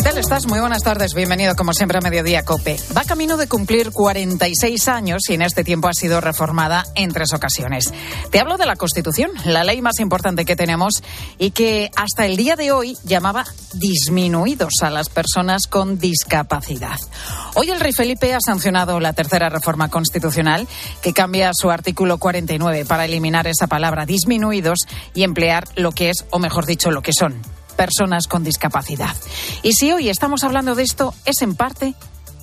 ¿Qué tal estás? Muy buenas tardes. Bienvenido, como siempre, a Mediodía Cope. Va camino de cumplir 46 años y en este tiempo ha sido reformada en tres ocasiones. Te hablo de la Constitución, la ley más importante que tenemos y que hasta el día de hoy llamaba disminuidos a las personas con discapacidad. Hoy el rey Felipe ha sancionado la tercera reforma constitucional que cambia su artículo 49 para eliminar esa palabra disminuidos y emplear lo que es, o mejor dicho, lo que son personas con discapacidad. Y si hoy estamos hablando de esto, es en parte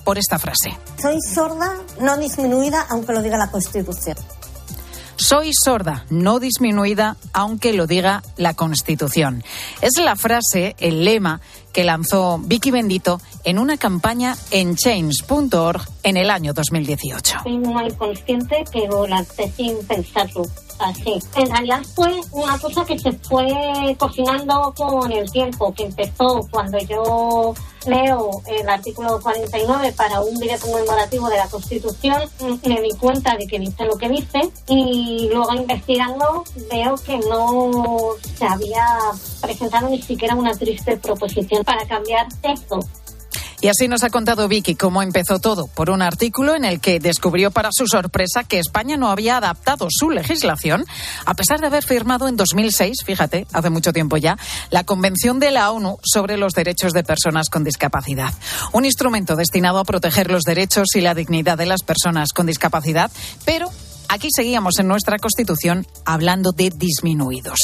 por esta frase. Soy sorda, no disminuida, aunque lo diga la Constitución. Soy sorda, no disminuida, aunque lo diga la Constitución. Es la frase, el lema que lanzó Vicky Bendito en una campaña en change.org en el año 2018. Soy muy consciente, pero la sin pensarlo así. En realidad fue una cosa que se fue cocinando con el tiempo, que empezó cuando yo leo el artículo 49 para un video conmemorativo de la Constitución, me di cuenta de que dice lo que dice y luego investigando veo que no se había presentado ni siquiera una triste proposición para cambiar esto. Y así nos ha contado Vicky cómo empezó todo, por un artículo en el que descubrió para su sorpresa que España no había adaptado su legislación, a pesar de haber firmado en 2006, fíjate, hace mucho tiempo ya, la Convención de la ONU sobre los Derechos de Personas con Discapacidad. Un instrumento destinado a proteger los derechos y la dignidad de las personas con discapacidad, pero Aquí seguíamos en nuestra Constitución hablando de disminuidos.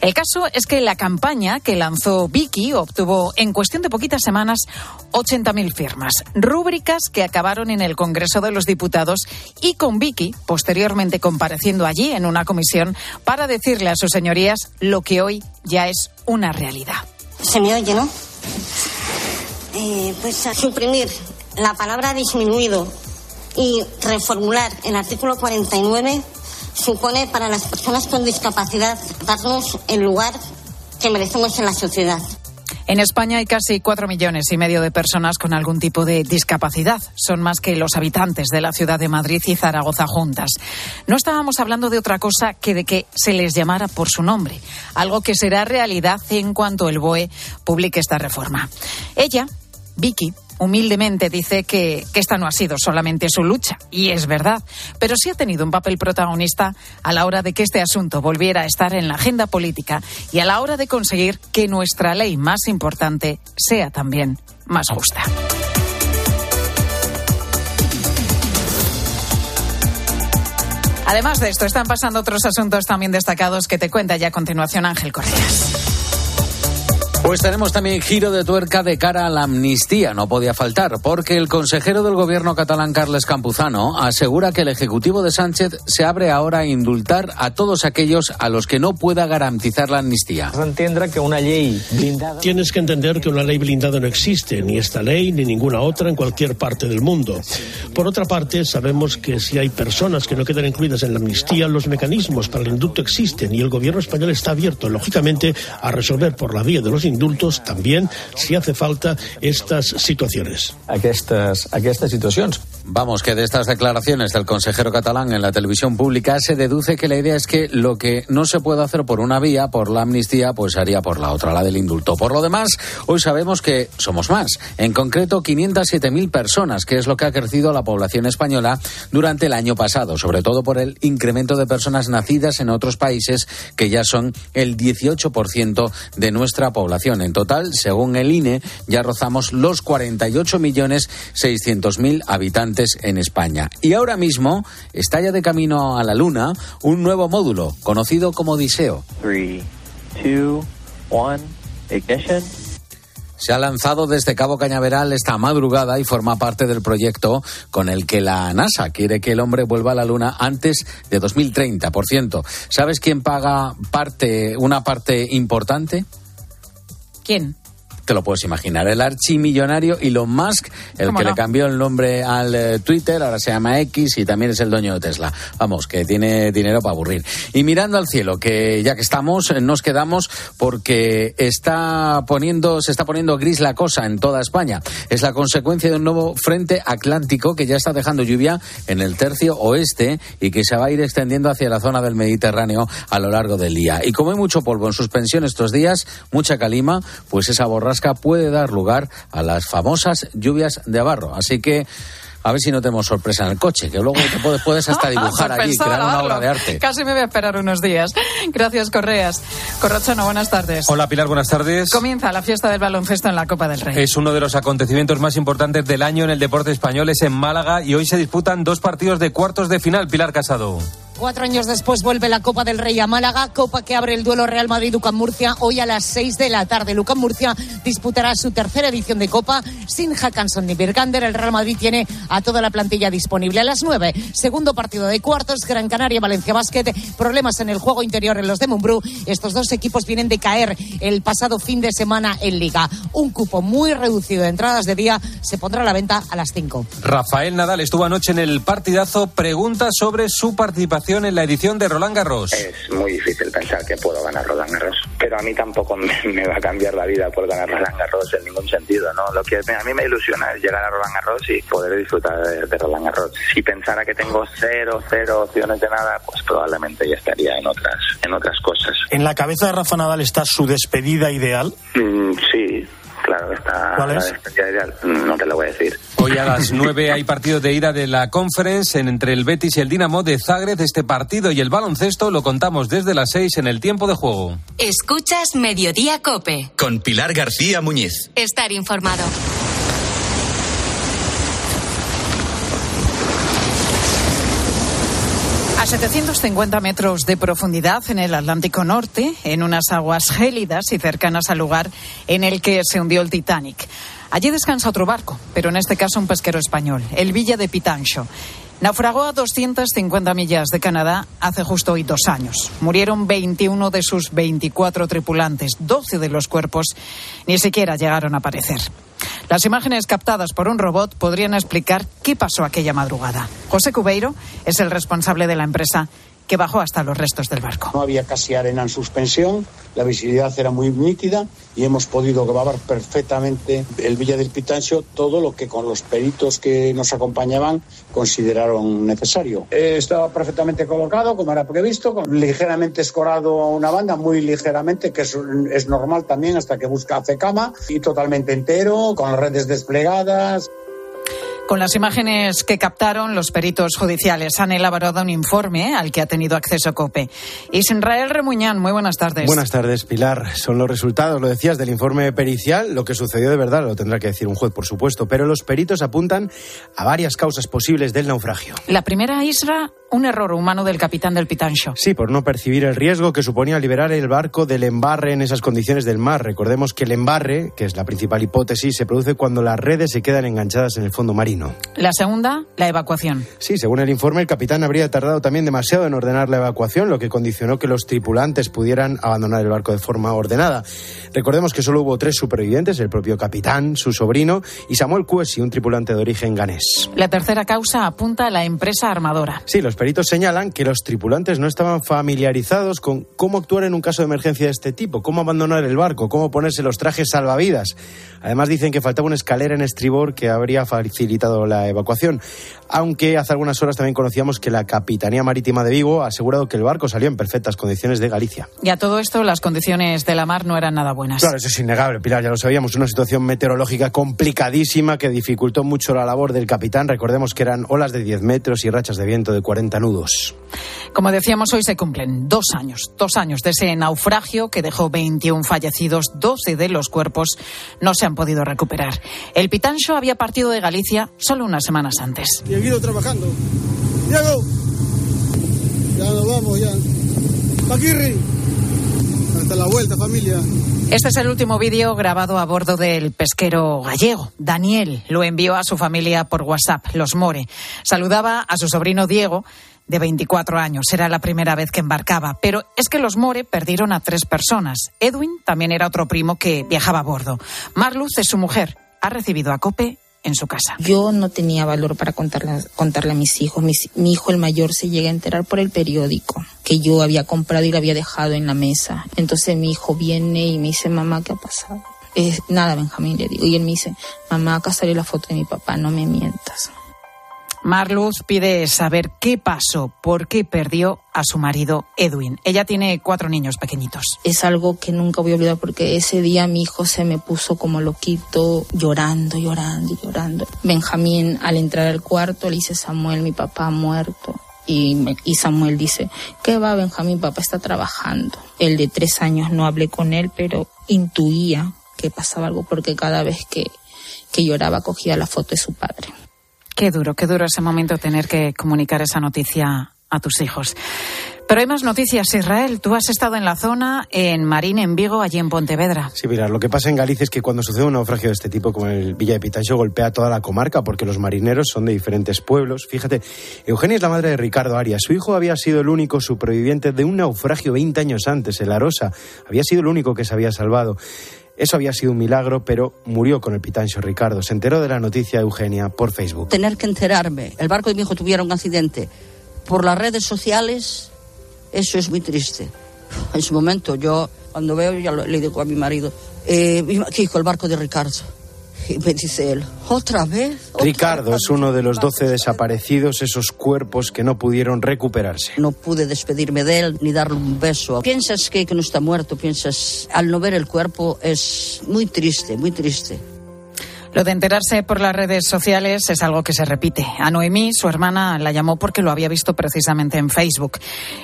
El caso es que la campaña que lanzó Vicky obtuvo en cuestión de poquitas semanas 80.000 firmas, rúbricas que acabaron en el Congreso de los Diputados y con Vicky posteriormente compareciendo allí en una comisión para decirle a sus señorías lo que hoy ya es una realidad. Se me oye, ¿no? Eh, pues a suprimir la palabra disminuido y reformular el artículo 49 supone para las personas con discapacidad darnos el lugar que merecemos en la sociedad. En España hay casi cuatro millones y medio de personas con algún tipo de discapacidad. Son más que los habitantes de la ciudad de Madrid y Zaragoza juntas. No estábamos hablando de otra cosa que de que se les llamara por su nombre, algo que será realidad en cuanto el BOE publique esta reforma. Ella, Vicky, humildemente dice que, que, esta no ha sido solamente su lucha, y es verdad, pero sí ha tenido un papel protagonista a la hora de que este asunto volviera a estar en la agenda política y a la hora de conseguir que nuestra ley más importante sea también más justa. Además de esto, están pasando otros asuntos también destacados que te cuenta ya a continuación Ángel Correas. Pues tenemos también giro de tuerca de cara a la amnistía, no podía faltar, porque el consejero del gobierno catalán, Carles Campuzano, asegura que el Ejecutivo de Sánchez se abre ahora a indultar a todos aquellos a los que no pueda garantizar la amnistía. que una ley blindada... Tienes que entender que una ley blindada no existe, ni esta ley ni ninguna otra en cualquier parte del mundo. Por otra parte, sabemos que si hay personas que no quedan incluidas en la amnistía, los mecanismos para el indulto existen y el gobierno español está abierto, lógicamente, a resolver por la vía de los indultos también, si hace falta, estas situaciones. Aquestes, aquestes situacions. Vamos, que de estas declaraciones del consejero catalán en la televisión pública se deduce que la idea es que lo que no se puede hacer por una vía, por la amnistía, pues haría por la otra, la del indulto. Por lo demás, hoy sabemos que somos más. En concreto, 507.000 personas, que es lo que ha crecido la población española durante el año pasado, sobre todo por el incremento de personas nacidas en otros países, que ya son el 18% de nuestra población. En total, según el INE, ya rozamos los 48.600.000 habitantes en España. Y ahora mismo está ya de camino a la Luna un nuevo módulo conocido como Odiseo. Se ha lanzado desde Cabo Cañaveral esta madrugada y forma parte del proyecto con el que la NASA quiere que el hombre vuelva a la Luna antes de 2030. Por ciento, ¿sabes quién paga parte, una parte importante? ¿Quién? Te lo puedes imaginar. El archimillonario Elon Musk, el que le cambió el nombre al eh, Twitter, ahora se llama X y también es el dueño de Tesla. Vamos, que tiene dinero para aburrir. Y mirando al cielo, que ya que estamos, eh, nos quedamos porque está poniendo, se está poniendo gris la cosa en toda España. Es la consecuencia de un nuevo frente atlántico que ya está dejando lluvia en el tercio oeste y que se va a ir extendiendo hacia la zona del Mediterráneo a lo largo del día. Y como hay mucho polvo en suspensión estos días, mucha calima, pues esa borrasca puede dar lugar a las famosas lluvias de abarro. Así que a ver si no tenemos sorpresa en el coche, que luego te puedes, puedes hasta dibujar allí, crear una obra de arte. Casi me voy a esperar unos días. Gracias, Correas. Corrochano, buenas tardes. Hola, Pilar, buenas tardes. Comienza la fiesta del baloncesto en la Copa del Rey. Es uno de los acontecimientos más importantes del año en el deporte español, es en Málaga y hoy se disputan dos partidos de cuartos de final. Pilar Casado. Cuatro años después vuelve la Copa del Rey a Málaga, Copa que abre el duelo Real Madrid-Lucan Murcia hoy a las seis de la tarde. Lucan Murcia disputará su tercera edición de Copa sin Hackanson ni Birgander. El Real Madrid tiene a toda la plantilla disponible. A las nueve, segundo partido de cuartos, Gran Canaria-Valencia Basket. Problemas en el juego interior en los de Mumbrú. Estos dos equipos vienen de caer el pasado fin de semana en Liga. Un cupo muy reducido de entradas de día se pondrá a la venta a las cinco. Rafael Nadal estuvo anoche en el partidazo. Pregunta sobre su participación en la edición de Roland Garros. Es muy difícil pensar que puedo ganar Roland Garros, pero a mí tampoco me, va a cambiar la vida por ganar Roland Garros en ningún sentido, ¿no? Lo que a mí me ilusiona es llegar a Roland Garros y poder disfrutar de, Roland Garros. Si pensara que tengo cero, cero opciones de nada, pues probablemente ya estaría en otras, en otras cosas. ¿En la cabeza de Rafa Nadal está su despedida ideal? Mm, sí, claro, está ¿Cuál es? la despedida ideal. No te lo voy a decir. Hoy a las 9 hay partido de ida de la Conference entre el Betis y el Dinamo de Zagreb. Este partido y el baloncesto lo contamos desde las 6 en el tiempo de juego. Escuchas Mediodía Cope. Con Pilar García Muñiz. Estar informado. 750 metros de profundidad en el Atlántico Norte, en unas aguas gélidas y cercanas al lugar en el que se hundió el Titanic. Allí descansa otro barco, pero en este caso un pesquero español, el Villa de Pitancho. Naufragó a 250 millas de Canadá hace justo hoy dos años. Murieron 21 de sus 24 tripulantes. 12 de los cuerpos ni siquiera llegaron a aparecer. Las imágenes captadas por un robot podrían explicar qué pasó aquella madrugada. José Cubeiro es el responsable de la empresa que bajó hasta los restos del barco. No había casi arena en suspensión, la visibilidad era muy nítida y hemos podido grabar perfectamente el Villa del Pitancho, todo lo que con los peritos que nos acompañaban consideraron necesario. Eh, estaba perfectamente colocado, como era previsto, con, ligeramente escorado a una banda, muy ligeramente, que es, es normal también hasta que busca hace cama, y totalmente entero, con las redes desplegadas. Con las imágenes que captaron, los peritos judiciales han elaborado un informe al que ha tenido acceso COPE. Israel Remuñán, muy buenas tardes. Buenas tardes, Pilar. Son los resultados, lo decías, del informe pericial. Lo que sucedió de verdad lo tendrá que decir un juez, por supuesto. Pero los peritos apuntan a varias causas posibles del naufragio. La primera, Isra, un error humano del capitán del Pitancho. Sí, por no percibir el riesgo que suponía liberar el barco del embarre en esas condiciones del mar. Recordemos que el embarre, que es la principal hipótesis, se produce cuando las redes se quedan enganchadas en el fondo marino. La segunda, la evacuación. Sí, según el informe, el capitán habría tardado también demasiado en ordenar la evacuación, lo que condicionó que los tripulantes pudieran abandonar el barco de forma ordenada. Recordemos que solo hubo tres supervivientes, el propio capitán, su sobrino y Samuel Cuesi, un tripulante de origen ganés. La tercera causa apunta a la empresa armadora. Sí, los peritos señalan que los tripulantes no estaban familiarizados con cómo actuar en un caso de emergencia de este tipo, cómo abandonar el barco, cómo ponerse los trajes salvavidas. Además dicen que faltaba una escalera en estribor que habría facilitado la evacuación. Aunque hace algunas horas también conocíamos que la Capitanía Marítima de Vigo ha asegurado que el barco salió en perfectas condiciones de Galicia. Y a todo esto, las condiciones de la mar no eran nada buenas. Claro, eso es innegable, Pilar, ya lo sabíamos. Una situación meteorológica complicadísima que dificultó mucho la labor del capitán. Recordemos que eran olas de 10 metros y rachas de viento de 40 nudos. Como decíamos, hoy se cumplen dos años, dos años de ese naufragio que dejó 21 fallecidos, 12 de los cuerpos no se han podido recuperar. El Pitancho había partido de Galicia solo unas semanas antes. Y he ido trabajando. Diego, ya nos vamos, ya. Paquirri, hasta la vuelta, familia. Este es el último vídeo grabado a bordo del pesquero gallego. Daniel lo envió a su familia por WhatsApp, los More. Saludaba a su sobrino Diego de 24 años. Era la primera vez que embarcaba. Pero es que los More perdieron a tres personas. Edwin también era otro primo que viajaba a bordo. Marluz es su mujer. Ha recibido a Cope en su casa. Yo no tenía valor para contarle, contarle a mis hijos. mi hijo el mayor se llega a enterar por el periódico que yo había comprado y lo había dejado en la mesa. Entonces mi hijo viene y me dice, mamá, ¿qué ha pasado? Es, nada, Benjamín, le digo. Y él me dice, mamá, acá salió la foto de mi papá, no me mientas. Marluz pide saber qué pasó, por qué perdió a su marido Edwin. Ella tiene cuatro niños pequeñitos. Es algo que nunca voy a olvidar porque ese día mi hijo se me puso como loquito, llorando, llorando llorando. Benjamín, al entrar al cuarto, le dice Samuel, mi papá ha muerto. Y, y, Samuel dice, ¿qué va Benjamín? Papá está trabajando. El de tres años no hablé con él, pero intuía que pasaba algo porque cada vez que, que lloraba cogía la foto de su padre. Qué duro, qué duro ese momento tener que comunicar esa noticia a tus hijos. Pero hay más noticias, Israel. Tú has estado en la zona, en Marín, en Vigo, allí en Pontevedra. Sí, mira, lo que pasa en Galicia es que cuando sucede un naufragio de este tipo, como el Villa de Pitancho, golpea toda la comarca porque los marineros son de diferentes pueblos. Fíjate, Eugenia es la madre de Ricardo Arias. Su hijo había sido el único superviviente de un naufragio 20 años antes, el Arosa. Había sido el único que se había salvado. Eso había sido un milagro, pero murió con el pitancho Ricardo. Se enteró de la noticia Eugenia por Facebook. Tener que enterarme, el barco de mi hijo tuviera un accidente por las redes sociales, eso es muy triste. En su momento yo, cuando veo, ya le digo a mi marido, eh, hijo, el barco de Ricardo. Y me dice él, ¿otra vez? Ricardo es uno de los doce desaparecidos, esos cuerpos que no pudieron recuperarse. No pude despedirme de él ni darle un beso. Piensas que, que no está muerto, piensas, al no ver el cuerpo es muy triste, muy triste. Lo de enterarse por las redes sociales es algo que se repite. A Noemí, su hermana, la llamó porque lo había visto precisamente en Facebook.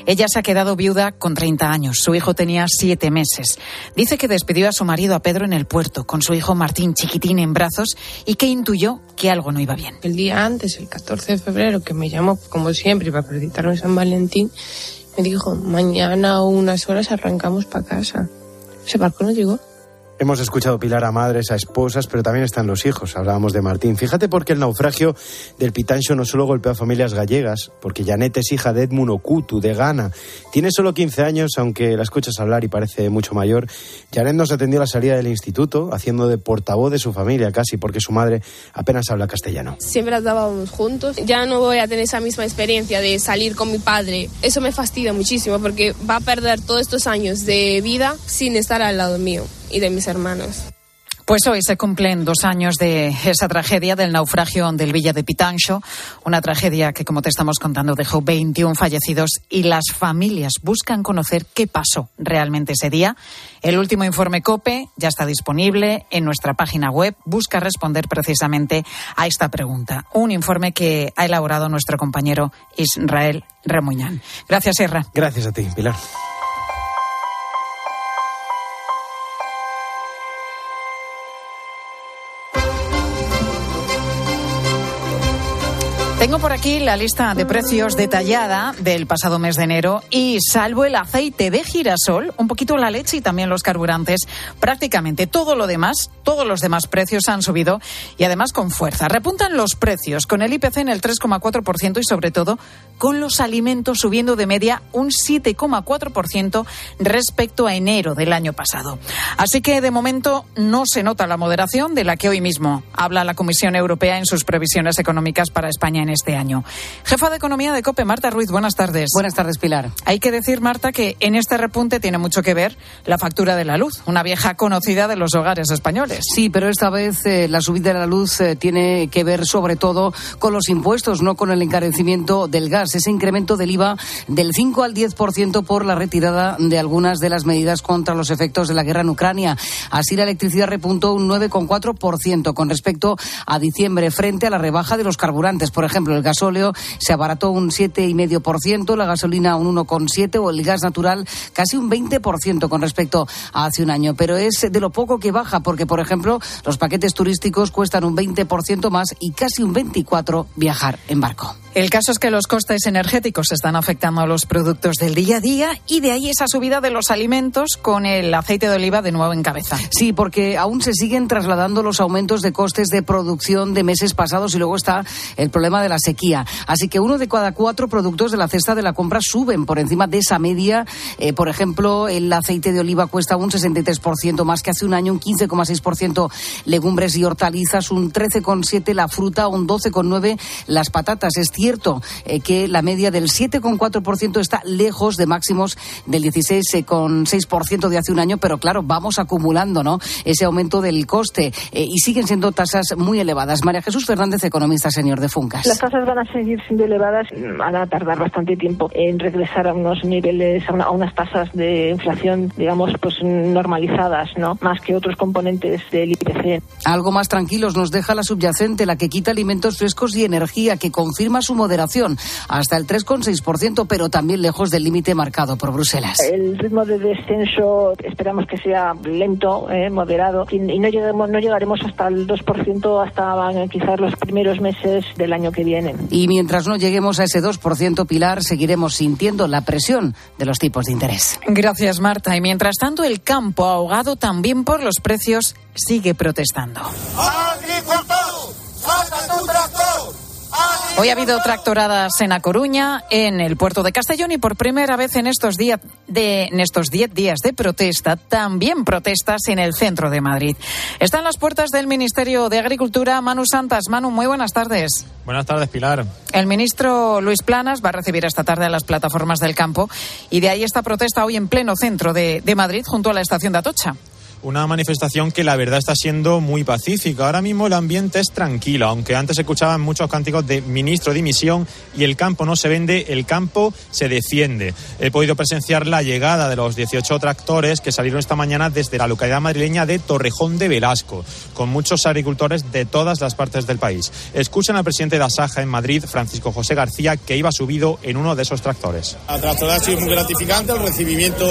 Ella se ha quedado viuda con 30 años. Su hijo tenía siete meses. Dice que despidió a su marido, a Pedro, en el puerto, con su hijo Martín chiquitín en brazos y que intuyó que algo no iba bien. El día antes, el 14 de febrero, que me llamó, como siempre, para felicitarme San Valentín, me dijo, mañana o unas horas arrancamos para casa. Ese barco no llegó. Hemos escuchado pilar a madres, a esposas, pero también están los hijos. Hablábamos de Martín. Fíjate porque el naufragio del Pitancho no solo golpeó a familias gallegas, porque Janet es hija de Edmund Okutu, de Ghana. Tiene solo 15 años, aunque la escuchas hablar y parece mucho mayor. Janet nos atendió a la salida del instituto, haciendo de portavoz de su familia casi, porque su madre apenas habla castellano. Siempre andábamos juntos. Ya no voy a tener esa misma experiencia de salir con mi padre. Eso me fastidia muchísimo, porque va a perder todos estos años de vida sin estar al lado mío y de mis hermanos. Pues hoy se cumplen dos años de esa tragedia del naufragio del Villa de Pitancho, una tragedia que, como te estamos contando, dejó 21 fallecidos y las familias buscan conocer qué pasó realmente ese día. El último informe COPE ya está disponible en nuestra página web. Busca responder precisamente a esta pregunta. Un informe que ha elaborado nuestro compañero Israel Remuñán. Gracias, Sierra. Gracias a ti, Pilar. Tengo por aquí la lista de precios detallada del pasado mes de enero y salvo el aceite de girasol, un poquito la leche y también los carburantes, prácticamente todo lo demás, todos los demás precios han subido y además con fuerza. Repuntan los precios con el IPC en el 3,4% y sobre todo con los alimentos subiendo de media un 7,4% respecto a enero del año pasado. Así que de momento no se nota la moderación de la que hoy mismo habla la Comisión Europea en sus previsiones económicas para España en este año. Jefa de Economía de COPE, Marta Ruiz, buenas tardes. Buenas tardes, Pilar. Hay que decir, Marta, que en este repunte tiene mucho que ver la factura de la luz, una vieja conocida de los hogares españoles. Sí, pero esta vez eh, la subida de la luz eh, tiene que ver sobre todo con los impuestos, no con el encarecimiento del gas. Ese incremento del IVA del 5 al 10% por la retirada de algunas de las medidas contra los efectos de la guerra en Ucrania. Así la electricidad repuntó un 9,4% con respecto a diciembre frente a la rebaja de los carburantes. Por ejemplo, el gasóleo se abarató un 7,5%, la gasolina un 1,7% o el gas natural casi un 20% con respecto a hace un año. Pero es de lo poco que baja porque, por ejemplo, los paquetes turísticos cuestan un 20% más y casi un 24% viajar en barco. El caso es que los costes energéticos están afectando a los productos del día a día y de ahí esa subida de los alimentos con el aceite de oliva de nuevo en cabeza. Sí, porque aún se siguen trasladando los aumentos de costes de producción de meses pasados y luego está el problema de la sequía. Así que uno de cada cuatro productos de la cesta de la compra suben por encima de esa media. Eh, por ejemplo, el aceite de oliva cuesta un 63% más que hace un año, un 15,6% legumbres y hortalizas, un 13,7% la fruta, un 12,9% las patatas. Es cierto eh, que la media del 7,4% está lejos de máximos del 16,6% de hace un año, pero claro, vamos acumulando ¿no? ese aumento del coste eh, y siguen siendo tasas muy elevadas. María Jesús Fernández, economista señor de Funcas. Las tasas van a seguir siendo elevadas, van a tardar bastante tiempo en regresar a unos niveles, a, a unas tasas de inflación, digamos, pues normalizadas, ¿no? Más que otros componentes del IPC. Algo más tranquilos nos deja la subyacente, la que quita alimentos frescos y energía, que confirma su moderación hasta el 3,6%, pero también lejos del límite marcado por Bruselas. El ritmo de descenso esperamos que sea lento, eh, moderado, y, y, no, lleguemos, no llegaremos hasta el 2% hasta eh, quizás los primeros meses del año que viene. Y mientras no lleguemos a ese 2%, Pilar, seguiremos sintiendo la presión de los tipos de interés. Gracias, Marta. Y mientras tanto, el campo, ahogado también por los precios, sigue protestando. ¡Agricultor! Hoy ha habido tractoradas en A Coruña, en el puerto de Castellón y por primera vez en estos días de en estos 10 días de protesta, también protestas en el centro de Madrid. Están las puertas del Ministerio de Agricultura Manu Santas. Manu, muy buenas tardes. Buenas tardes, Pilar. El ministro Luis Planas va a recibir esta tarde a las plataformas del campo y de ahí esta protesta hoy en pleno centro de, de Madrid junto a la estación de Atocha una manifestación que la verdad está siendo muy pacífica. Ahora mismo el ambiente es tranquilo, aunque antes se escuchaban muchos cánticos de ministro dimisión y el campo no se vende, el campo se defiende. He podido presenciar la llegada de los 18 tractores que salieron esta mañana desde la localidad madrileña de Torrejón de Velasco, con muchos agricultores de todas las partes del país. Escuchan al presidente de Asaja en Madrid, Francisco José García, que iba subido en uno de esos tractores. La tractorada ha sido muy gratificante, el recibimiento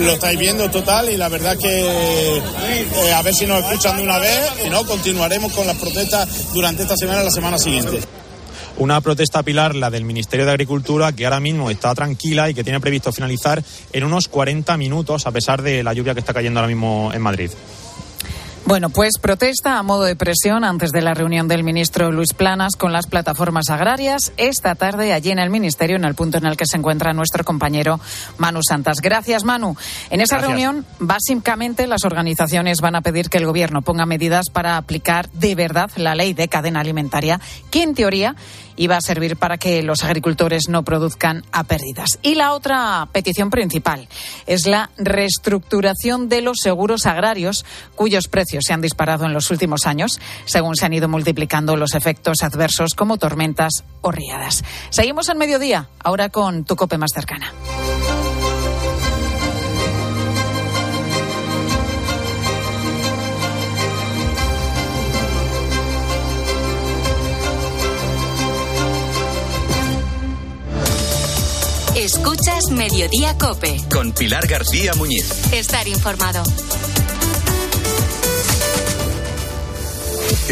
lo estáis viendo total y la verdad que eh, a ver si nos escuchan de una vez y no continuaremos con las protestas durante esta semana y la semana siguiente. Una protesta pilar, la del Ministerio de Agricultura, que ahora mismo está tranquila y que tiene previsto finalizar en unos 40 minutos, a pesar de la lluvia que está cayendo ahora mismo en Madrid. Bueno, pues protesta a modo de presión antes de la reunión del ministro Luis Planas con las plataformas agrarias esta tarde allí en el ministerio, en el punto en el que se encuentra nuestro compañero Manu Santas. Gracias, Manu. En esa Gracias. reunión, básicamente, las organizaciones van a pedir que el gobierno ponga medidas para aplicar de verdad la ley de cadena alimentaria, que en teoría iba a servir para que los agricultores no produzcan a pérdidas. Y la otra petición principal es la reestructuración de los seguros agrarios, cuyos precios se han disparado en los últimos años, según se han ido multiplicando los efectos adversos como tormentas o riadas. Seguimos en mediodía, ahora con tu cope más cercana. Escuchas Mediodía Cope. Con Pilar García Muñiz. Estar informado.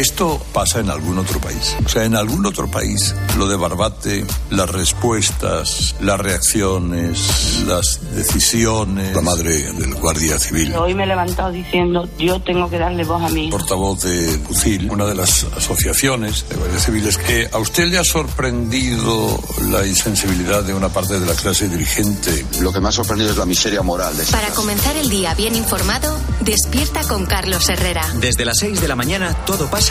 Esto pasa en algún otro país. O sea, en algún otro país lo de Barbate, las respuestas, las reacciones, las decisiones. La madre del guardia civil. Hoy me he levantado diciendo, yo tengo que darle voz a mí. Portavoz de UCIL, una de las asociaciones de guardias civiles, que a usted le ha sorprendido la insensibilidad de una parte de la clase dirigente. Lo que me ha sorprendido es la miseria moral de Para comenzar el día bien informado, despierta con Carlos Herrera. Desde las 6 de la mañana todo pasa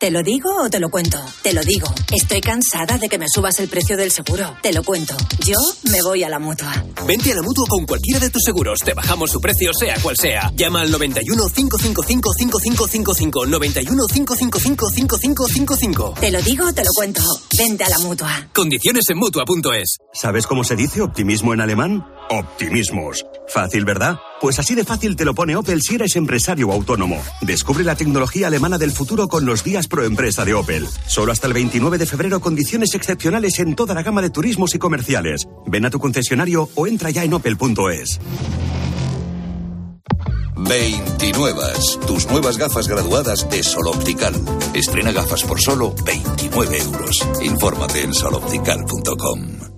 ¿Te lo digo o te lo cuento? Te lo digo. Estoy cansada de que me subas el precio del seguro. Te lo cuento. Yo me voy a la mutua. Vente a la mutua con cualquiera de tus seguros. Te bajamos su precio, sea cual sea. Llama al 91 555 5555. 91 555 5555. Te lo digo o te lo cuento. Vente a la mutua. Condiciones en mutua.es. ¿Sabes cómo se dice optimismo en alemán? Optimismos. Fácil, ¿verdad? Pues así de fácil te lo pone Opel si eres empresario autónomo. Descubre la tecnología alemana del futuro con los días pro empresa de Opel. Solo hasta el 29 de febrero condiciones excepcionales en toda la gama de turismos y comerciales. Ven a tu concesionario o entra ya en opel.es. 29. Tus nuevas gafas graduadas de Sol Optical. Estrena gafas por solo 29 euros. Infórmate en soloptical.com.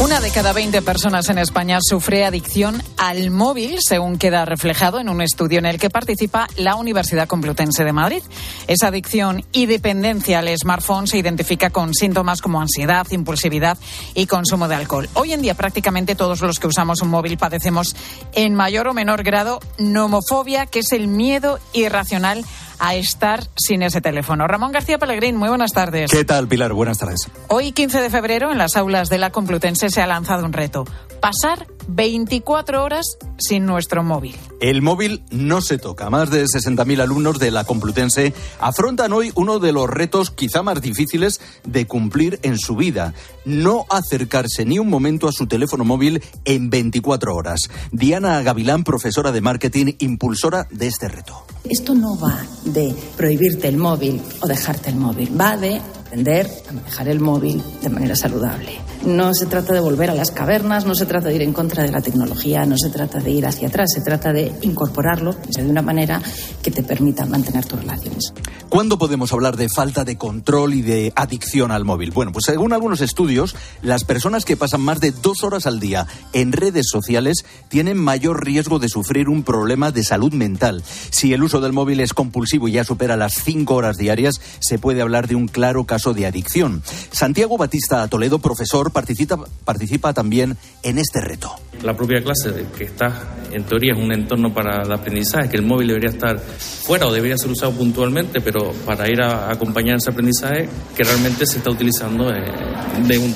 Una de cada 20 personas en España sufre adicción al móvil, según queda reflejado en un estudio en el que participa la Universidad Complutense de Madrid. Esa adicción y dependencia al smartphone se identifica con síntomas como ansiedad, impulsividad y consumo de alcohol. Hoy en día prácticamente todos los que usamos un móvil padecemos en mayor o menor grado nomofobia, que es el miedo irracional a estar sin ese teléfono. Ramón García Pellegrín, muy buenas tardes. ¿Qué tal, Pilar? Buenas tardes. Hoy, 15 de febrero, en las aulas de la Complutense se ha lanzado un reto. Pasar 24 horas sin nuestro móvil. El móvil no se toca. Más de 60.000 alumnos de la Complutense afrontan hoy uno de los retos quizá más difíciles de cumplir en su vida. No acercarse ni un momento a su teléfono móvil en 24 horas. Diana Gavilán, profesora de marketing, impulsora de este reto. Esto no va de prohibirte el móvil o dejarte el móvil, va de aprender a manejar el móvil de manera saludable. No se trata de volver a las cavernas, no se trata de ir en contra de la tecnología, no se trata de ir hacia atrás, se trata de incorporarlo de una manera que te permita mantener tus relaciones. ¿Cuándo podemos hablar de falta de control y de adicción al móvil? Bueno, pues según algunos estudios, las personas que pasan más de dos horas al día en redes sociales tienen mayor riesgo de sufrir un problema de salud mental. Si el uso del móvil es compulsivo y ya supera las cinco horas diarias, se puede hablar de un claro caso de adicción. Santiago Batista Toledo, profesor, participa, participa también en este reto. La propia clase, que está en teoría es un entorno para el aprendizaje, que el móvil debería estar fuera o debería ser usado puntualmente, pero para ir a, acompañar ese aprendizaje que realmente se está utilizando eh,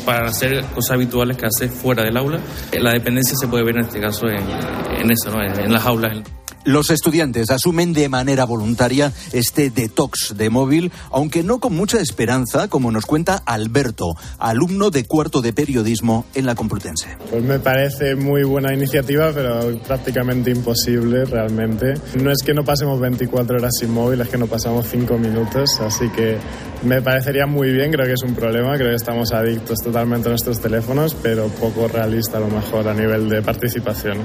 para hacer cosas habituales que hace fuera del aula. La dependencia se puede ver en este caso en, eso, ¿no? en, en las aulas. Los estudiantes asumen de manera voluntaria este detox de móvil, aunque no con mucha esperanza, como nos cuenta Alberto, alumno de cuarto de periodismo en la Complutense. Pues me parece muy buena iniciativa, pero prácticamente imposible realmente. No es que no pasemos 24 horas sin móvil, es que no pasamos 5 minutos, así que me parecería muy bien, creo que es un problema, creo que estamos adictos totalmente a nuestros teléfonos, pero poco realista a lo mejor a nivel de participación.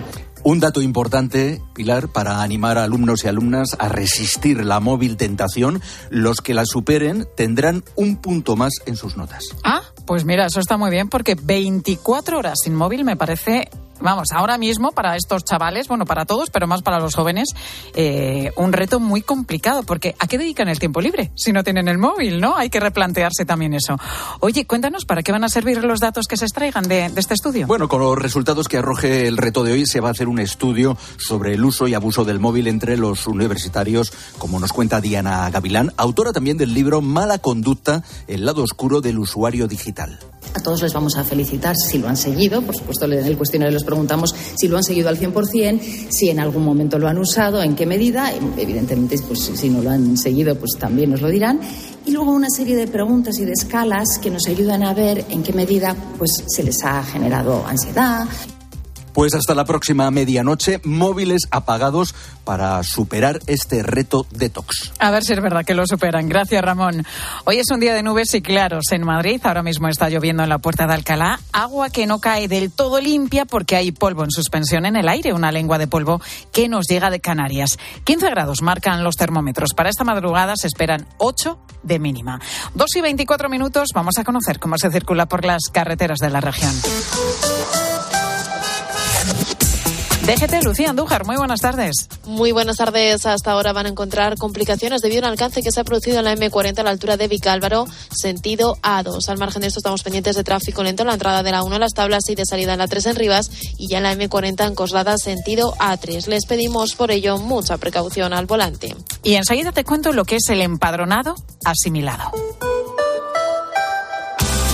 Un dato importante, Pilar, para animar a alumnos y alumnas a resistir la móvil tentación, los que la superen tendrán un punto más en sus notas. Ah, pues mira, eso está muy bien porque 24 horas sin móvil me parece vamos, ahora mismo para estos chavales, bueno, para todos, pero más para los jóvenes, eh, un reto muy complicado, porque ¿a qué dedican el tiempo libre si no tienen el móvil, no? Hay que replantearse también eso. Oye, cuéntanos, ¿para qué van a servir los datos que se extraigan de, de este estudio? Bueno, con los resultados que arroje el reto de hoy, se va a hacer un estudio sobre el uso y abuso del móvil entre los universitarios, como nos cuenta Diana Gavilán, autora también del libro Mala Conducta, el lado oscuro del usuario digital. A todos les vamos a felicitar si lo han seguido. Por supuesto, en el cuestionario les preguntamos si lo han seguido al 100%, si en algún momento lo han usado, en qué medida. Evidentemente, pues, si no lo han seguido, pues también nos lo dirán. Y luego una serie de preguntas y de escalas que nos ayudan a ver en qué medida pues, se les ha generado ansiedad, pues hasta la próxima medianoche, móviles apagados para superar este reto detox. A ver si es verdad que lo superan. Gracias, Ramón. Hoy es un día de nubes y claros en Madrid. Ahora mismo está lloviendo en la puerta de Alcalá. Agua que no cae del todo limpia porque hay polvo en suspensión en el aire, una lengua de polvo que nos llega de Canarias. 15 grados marcan los termómetros. Para esta madrugada se esperan 8 de mínima. 2 y 24 minutos. Vamos a conocer cómo se circula por las carreteras de la región. DGT, Lucía Andújar, muy buenas tardes. Muy buenas tardes. Hasta ahora van a encontrar complicaciones debido al alcance que se ha producido en la M40 a la altura de Vicálvaro, sentido A2. Al margen de esto, estamos pendientes de tráfico lento en la entrada de la 1 en las tablas y de salida en la 3 en Rivas y ya en la M40 en Coslada, sentido A3. Les pedimos por ello mucha precaución al volante. Y enseguida te cuento lo que es el empadronado asimilado.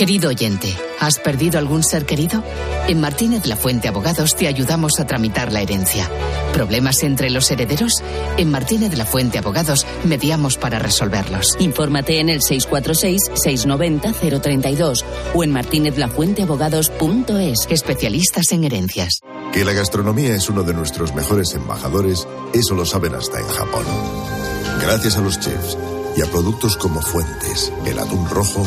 Querido oyente, ¿has perdido algún ser querido? En Martínez La Fuente Abogados te ayudamos a tramitar la herencia. ¿Problemas entre los herederos? En Martínez La Fuente Abogados mediamos para resolverlos. Infórmate en el 646-690-032 o en martinezlafuenteabogados.es. Especialistas en herencias. Que la gastronomía es uno de nuestros mejores embajadores, eso lo saben hasta en Japón. Gracias a los chefs y a productos como Fuentes, el atún rojo,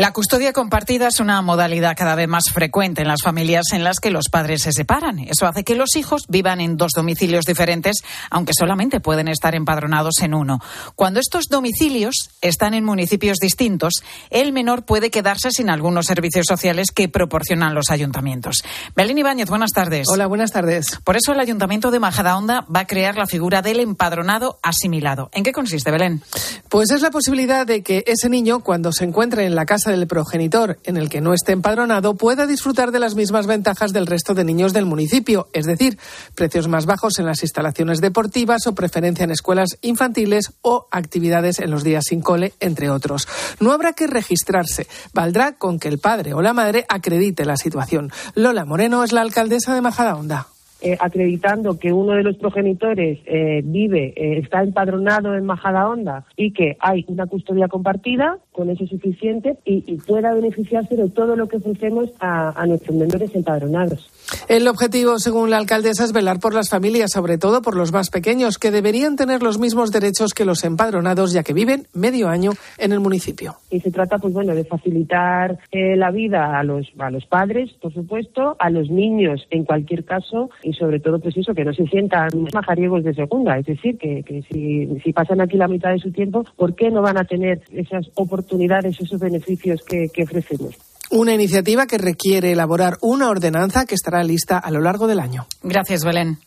La custodia compartida es una modalidad cada vez más frecuente en las familias en las que los padres se separan. Eso hace que los hijos vivan en dos domicilios diferentes, aunque solamente pueden estar empadronados en uno. Cuando estos domicilios están en municipios distintos, el menor puede quedarse sin algunos servicios sociales que proporcionan los ayuntamientos. Belén Ibáñez, buenas tardes. Hola, buenas tardes. Por eso el Ayuntamiento de Majadahonda va a crear la figura del empadronado asimilado. ¿En qué consiste, Belén? Pues es la posibilidad de que ese niño, cuando se encuentre en la casa del progenitor en el que no esté empadronado pueda disfrutar de las mismas ventajas del resto de niños del municipio, es decir, precios más bajos en las instalaciones deportivas o preferencia en escuelas infantiles o actividades en los días sin cole, entre otros. No habrá que registrarse, valdrá con que el padre o la madre acredite la situación. Lola Moreno es la alcaldesa de Majadahonda. Eh, acreditando que uno de los progenitores eh, vive, eh, está empadronado en Majadahonda y que hay una custodia compartida, con eso es suficiente y, y pueda beneficiarse de todo lo que ofrecemos a, a nuestros menores empadronados. El objetivo, según la alcaldesa, es velar por las familias, sobre todo por los más pequeños, que deberían tener los mismos derechos que los empadronados, ya que viven medio año en el municipio. Y se trata, pues bueno, de facilitar eh, la vida a los, a los padres, por supuesto, a los niños en cualquier caso y sobre todo, pues eso, que no se sientan majariegos de segunda. Es decir, que, que si, si pasan aquí la mitad de su tiempo, ¿por qué no van a tener esas oportunidades, esos beneficios que, que ofrecemos? Una iniciativa que requiere elaborar una ordenanza que estará lista a lo largo del año. Gracias, Belén.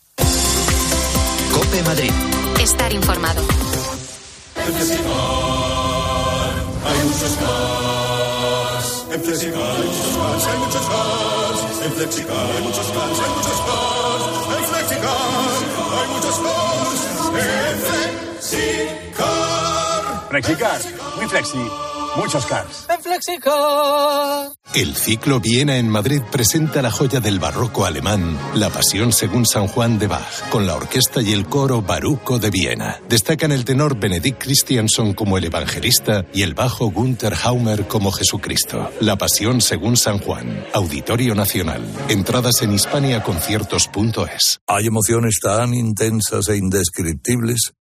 Cope Madrid. Estar informado. En Flexicar hay muchos cars. En Flexicar hay muchos cars, hay muchos cars. En Flexicar hay muchos cars, hay muchos cars. En Flexicar hay muchos cars. En Flexicar. Flexicar, muy flexi. Muchos cars. En Flexicar. El ciclo Viena en Madrid presenta la joya del barroco alemán, La Pasión según San Juan de Bach, con la orquesta y el coro Baruco de Viena. Destacan el tenor Benedict Christianson como el evangelista y el bajo Gunther Haumer como Jesucristo. La Pasión según San Juan, Auditorio Nacional. Entradas en hispaniaconciertos.es. Hay emociones tan intensas e indescriptibles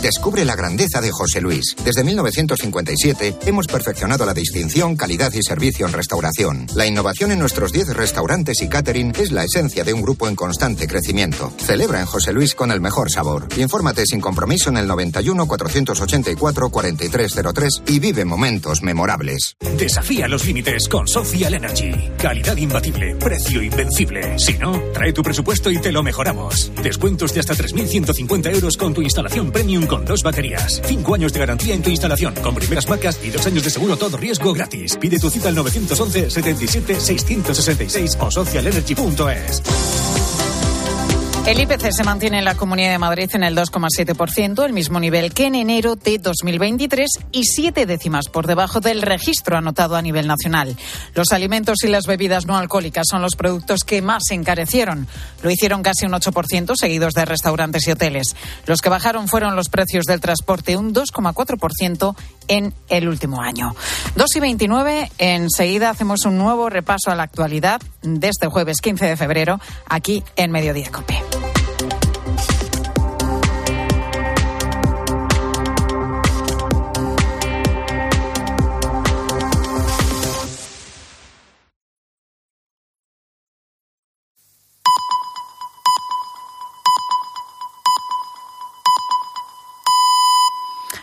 Descubre la grandeza de José Luis. Desde 1957 hemos perfeccionado la distinción, calidad y servicio en restauración. La innovación en nuestros 10 restaurantes y catering es la esencia de un grupo en constante crecimiento. Celebra en José Luis con el mejor sabor. Infórmate sin compromiso en el 91 484 4303 y vive momentos memorables. Desafía los límites con Social Energy. Calidad imbatible, precio invencible. Si no, trae tu presupuesto y te lo mejoramos. Descuentos de hasta 3.150 euros con tu instalación premium con dos baterías. Cinco años de garantía en tu instalación con primeras marcas y dos años de seguro todo riesgo gratis. Pide tu cita al 911 77 666 o socialenergy.es. El IPC se mantiene en la Comunidad de Madrid en el 2,7%, el mismo nivel que en enero de 2023 y siete décimas por debajo del registro anotado a nivel nacional. Los alimentos y las bebidas no alcohólicas son los productos que más se encarecieron. Lo hicieron casi un 8%, seguidos de restaurantes y hoteles. Los que bajaron fueron los precios del transporte, un 2,4% en el último año. 2 y 29, enseguida hacemos un nuevo repaso a la actualidad de este jueves 15 de febrero aquí en Mediodía Cope.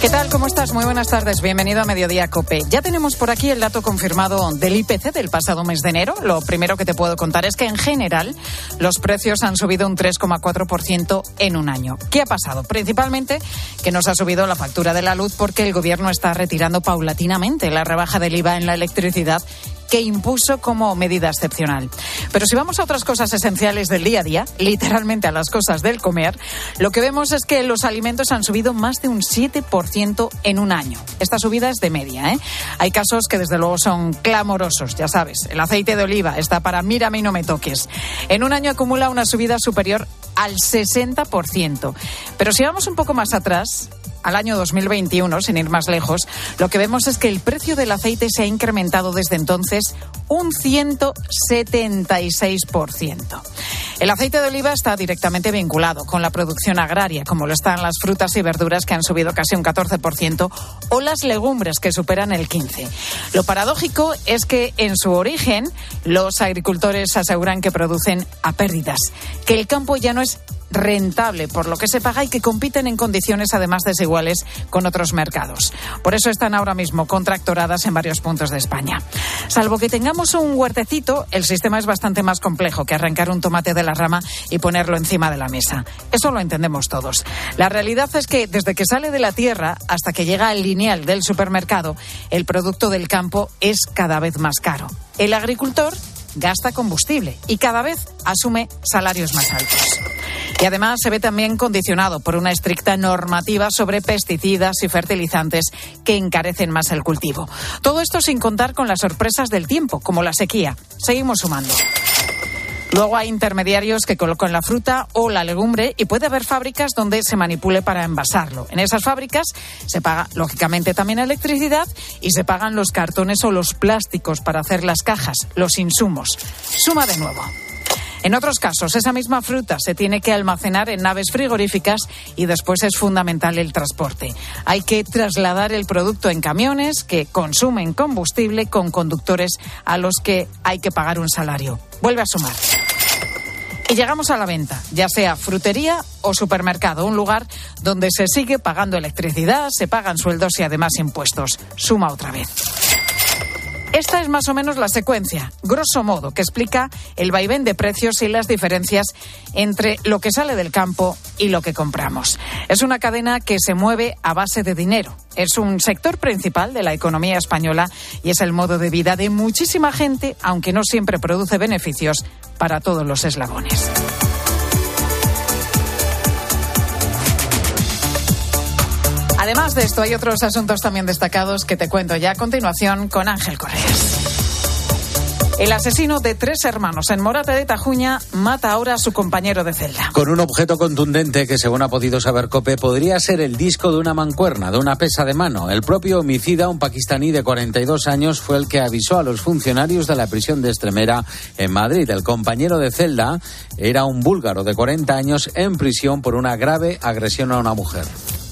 ¿Qué tal? ¿Cómo estás? Muy buenas tardes. Bienvenido a Mediodía Cope. Ya tenemos por aquí el dato confirmado del IPC del pasado mes de enero. Lo primero que te puedo contar es que en general los precios han subido un 3,4% en un año. ¿Qué ha pasado? Principalmente que nos ha subido la factura de la luz porque el gobierno está retirando paulatinamente la rebaja del IVA en la electricidad que impuso como medida excepcional. Pero si vamos a otras cosas esenciales del día a día, literalmente a las cosas del comer, lo que vemos es que los alimentos han subido más de un 7% en un año. Esta subida es de media. ¿eh? Hay casos que desde luego son clamorosos, ya sabes. El aceite de oliva está para mírame y no me toques. En un año acumula una subida superior al 60%. Pero si vamos un poco más atrás, al año 2021, sin ir más lejos, lo que vemos es que el precio del aceite se ha incrementado desde entonces un 176%. El aceite de oliva está directamente vinculado con la producción agraria, como lo están las frutas y verduras que han subido casi un 14% o las legumbres que superan el 15%. Lo paradójico es que en su origen los agricultores aseguran que producen a pérdidas, que el campo ya no es rentable por lo que se paga y que compiten en condiciones además desiguales con otros mercados. Por eso están ahora mismo contractoradas en varios puntos de España. Salvo que tengamos un huertecito, el sistema es bastante más complejo que arrancar un tomate de la rama y ponerlo encima de la mesa. Eso lo entendemos todos. La realidad es que desde que sale de la tierra hasta que llega al lineal del supermercado, el producto del campo es cada vez más caro. El agricultor gasta combustible y cada vez asume salarios más altos. Y además se ve también condicionado por una estricta normativa sobre pesticidas y fertilizantes que encarecen más el cultivo. Todo esto sin contar con las sorpresas del tiempo, como la sequía. Seguimos sumando. Luego hay intermediarios que colocan la fruta o la legumbre y puede haber fábricas donde se manipule para envasarlo. En esas fábricas se paga, lógicamente, también electricidad y se pagan los cartones o los plásticos para hacer las cajas, los insumos. Suma de nuevo. En otros casos, esa misma fruta se tiene que almacenar en naves frigoríficas y después es fundamental el transporte. Hay que trasladar el producto en camiones que consumen combustible con conductores a los que hay que pagar un salario. Vuelve a sumar. Y llegamos a la venta, ya sea frutería o supermercado, un lugar donde se sigue pagando electricidad, se pagan sueldos y además impuestos. Suma otra vez. Esta es más o menos la secuencia, grosso modo, que explica el vaivén de precios y las diferencias entre lo que sale del campo y lo que compramos. Es una cadena que se mueve a base de dinero. Es un sector principal de la economía española y es el modo de vida de muchísima gente, aunque no siempre produce beneficios para todos los eslabones. Además de esto, hay otros asuntos también destacados que te cuento ya a continuación con Ángel Correas. El asesino de tres hermanos en Morate de Tajuña mata ahora a su compañero de celda. Con un objeto contundente que, según ha podido saber Cope, podría ser el disco de una mancuerna, de una pesa de mano. El propio homicida, un pakistaní de 42 años, fue el que avisó a los funcionarios de la prisión de Estremera en Madrid. El compañero de celda era un búlgaro de 40 años en prisión por una grave agresión a una mujer.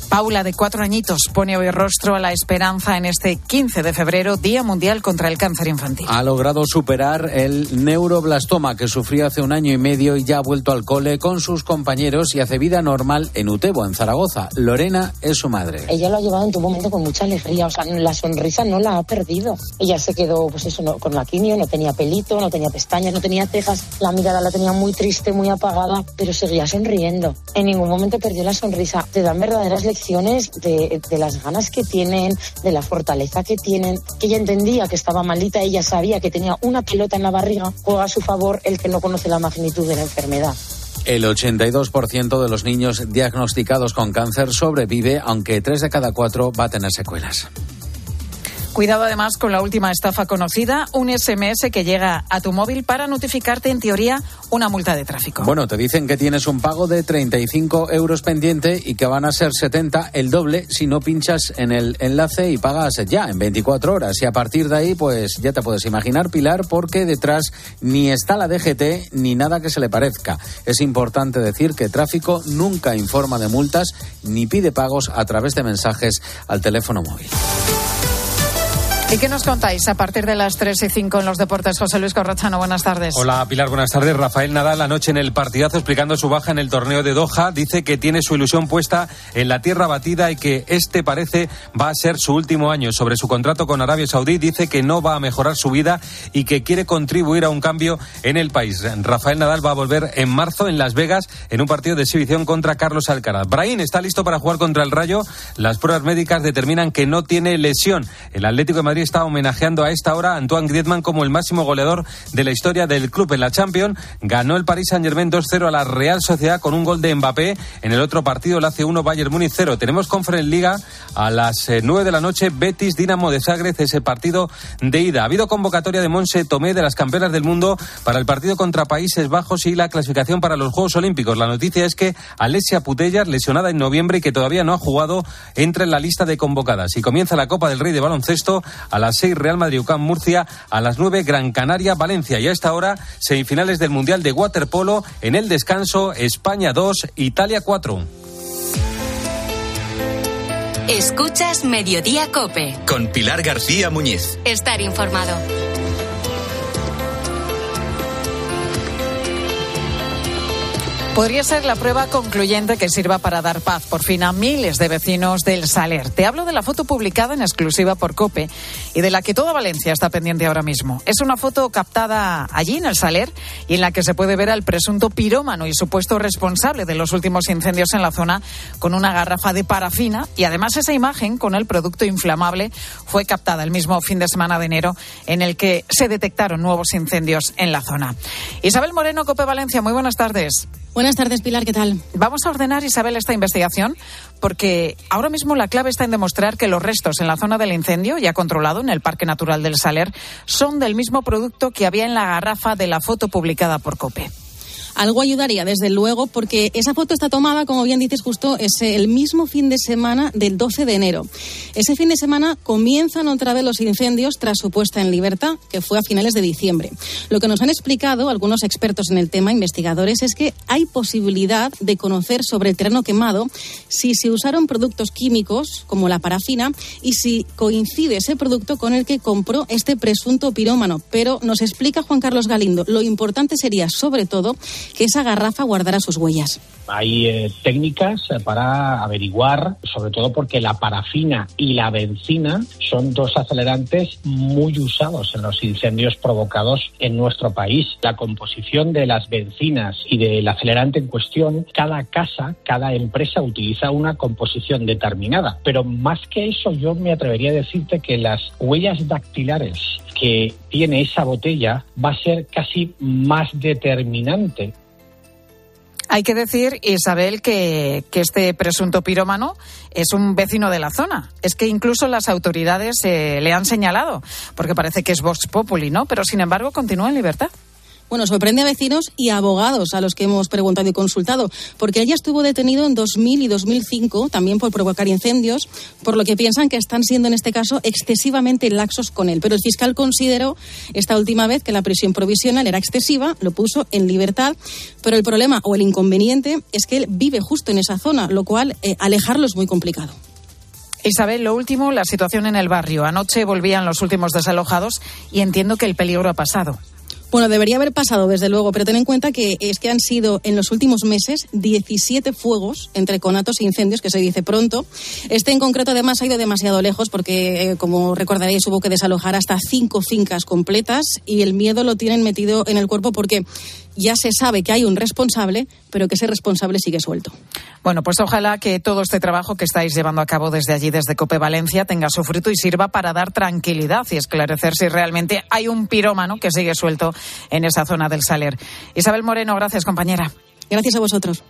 Paula, de cuatro añitos, pone hoy rostro a la esperanza en este 15 de febrero, Día Mundial contra el Cáncer Infantil. Ha logrado superar el neuroblastoma que sufrió hace un año y medio y ya ha vuelto al cole con sus compañeros y hace vida normal en Utebo, en Zaragoza. Lorena es su madre. Ella lo ha llevado en tu momento con mucha alegría, o sea, la sonrisa no la ha perdido. Ella se quedó, pues eso, no, con la quimio, no tenía pelito, no tenía pestañas, no tenía cejas, la mirada la tenía muy triste, muy apagada, pero seguía sonriendo. En ningún momento perdió la sonrisa. Te dan verdaderas lecciones de, las ganas que tienen, de la fortaleza que tienen, que ella entendía que estaba malita, ella sabía que tenía una pelota en la barriga, juega a su favor el que no conoce la magnitud de la enfermedad. El 82% de los niños diagnosticados con cáncer sobrevive, aunque tres de cada cuatro va a tener secuelas. Cuidado además con la última estafa conocida, un SMS que llega a tu móvil para notificarte en teoría una multa de tráfico. Bueno, te dicen que tienes un pago de 35 euros pendiente y que van a ser 70, el doble, si no pinchas en el enlace y pagas ya en 24 horas. Y a partir de ahí, pues ya te puedes imaginar, Pilar, porque detrás ni está la DGT ni nada que se le parezca. Es importante decir que tráfico nunca informa de multas ni pide pagos a través de mensajes al teléfono móvil. ¿Y qué nos contáis a partir de las 3 y 5 en los deportes? José Luis Corrochano, buenas tardes. Hola Pilar, buenas tardes. Rafael Nadal anoche en el partidazo explicando su baja en el torneo de Doha. Dice que tiene su ilusión puesta en la tierra batida y que este parece va a ser su último año. Sobre su contrato con Arabia Saudí dice que no va a mejorar su vida y que quiere contribuir a un cambio en el país. Rafael Nadal va a volver en marzo en Las Vegas en un partido de exhibición contra Carlos Alcaraz. Brahim está listo para jugar contra el Rayo. Las pruebas médicas determinan que no tiene lesión. El Atlético de Madrid está homenajeando a esta hora a Antoine Griezmann como el máximo goleador de la historia del club en la Champions. Ganó el Paris Saint-Germain 2-0 a la Real Sociedad con un gol de Mbappé. En el otro partido, el hace 1 Bayern Múnich 0. Tenemos Conference Liga a las 9 eh, de la noche. Betis Dinamo de Zagreb, ese partido de ida. Ha habido convocatoria de Monse Tomé de las campeonas del mundo para el partido contra Países Bajos y la clasificación para los Juegos Olímpicos. La noticia es que Alessia Putellas, lesionada en noviembre y que todavía no ha jugado, entra en la lista de convocadas. Y comienza la Copa del Rey de baloncesto a las 6 Real Madrid UCAM Murcia, a las 9 Gran Canaria Valencia y a esta hora semifinales del Mundial de Waterpolo en el descanso España 2 Italia 4. Escuchas Mediodía Cope. Con Pilar García Muñiz. Estar informado. Podría ser la prueba concluyente que sirva para dar paz por fin a miles de vecinos del Saler. Te hablo de la foto publicada en exclusiva por COPE y de la que toda Valencia está pendiente ahora mismo. Es una foto captada allí en el Saler y en la que se puede ver al presunto pirómano y supuesto responsable de los últimos incendios en la zona con una garrafa de parafina y además esa imagen con el producto inflamable fue captada el mismo fin de semana de enero en el que se detectaron nuevos incendios en la zona. Isabel Moreno, COPE Valencia, muy buenas tardes. Buenas tardes, Pilar, ¿qué tal? Vamos a ordenar, Isabel, esta investigación porque ahora mismo la clave está en demostrar que los restos en la zona del incendio, ya controlado en el Parque Natural del Saler, son del mismo producto que había en la garrafa de la foto publicada por COPE. Algo ayudaría, desde luego, porque esa foto está tomada, como bien dices, justo es el mismo fin de semana del 12 de enero. Ese fin de semana comienzan otra vez los incendios tras su puesta en libertad, que fue a finales de diciembre. Lo que nos han explicado algunos expertos en el tema, investigadores, es que hay posibilidad de conocer sobre el terreno quemado si se usaron productos químicos como la parafina y si coincide ese producto con el que compró este presunto pirómano. Pero nos explica Juan Carlos Galindo, lo importante sería sobre todo que esa garrafa guardara sus huellas. Hay eh, técnicas eh, para averiguar, sobre todo porque la parafina y la benzina son dos acelerantes muy usados en los incendios provocados en nuestro país. La composición de las bencinas y del acelerante en cuestión, cada casa, cada empresa utiliza una composición determinada. Pero más que eso, yo me atrevería a decirte que las huellas dactilares que tiene esa botella va a ser casi más determinante Hay que decir, Isabel, que, que este presunto pirómano es un vecino de la zona. Es que incluso las autoridades eh, le han señalado, porque parece que es Vox Populi, ¿no? Pero sin embargo continúa en libertad. Bueno, sorprende a vecinos y abogados a los que hemos preguntado y consultado, porque ella estuvo detenido en 2000 y 2005 también por provocar incendios, por lo que piensan que están siendo en este caso excesivamente laxos con él. Pero el fiscal consideró esta última vez que la prisión provisional era excesiva, lo puso en libertad, pero el problema o el inconveniente es que él vive justo en esa zona, lo cual eh, alejarlo es muy complicado. Isabel, lo último, la situación en el barrio. Anoche volvían los últimos desalojados y entiendo que el peligro ha pasado. Bueno, debería haber pasado, desde luego, pero ten en cuenta que es que han sido en los últimos meses 17 fuegos entre conatos e incendios, que se dice pronto. Este en concreto, además, ha ido demasiado lejos porque, eh, como recordaréis, hubo que desalojar hasta cinco fincas completas y el miedo lo tienen metido en el cuerpo porque ya se sabe que hay un responsable, pero que ese responsable sigue suelto. Bueno, pues ojalá que todo este trabajo que estáis llevando a cabo desde allí, desde Cope Valencia, tenga su fruto y sirva para dar tranquilidad y esclarecer si realmente hay un pirómano que sigue suelto en esa zona del Saler. Isabel Moreno, gracias, compañera. Gracias a vosotros.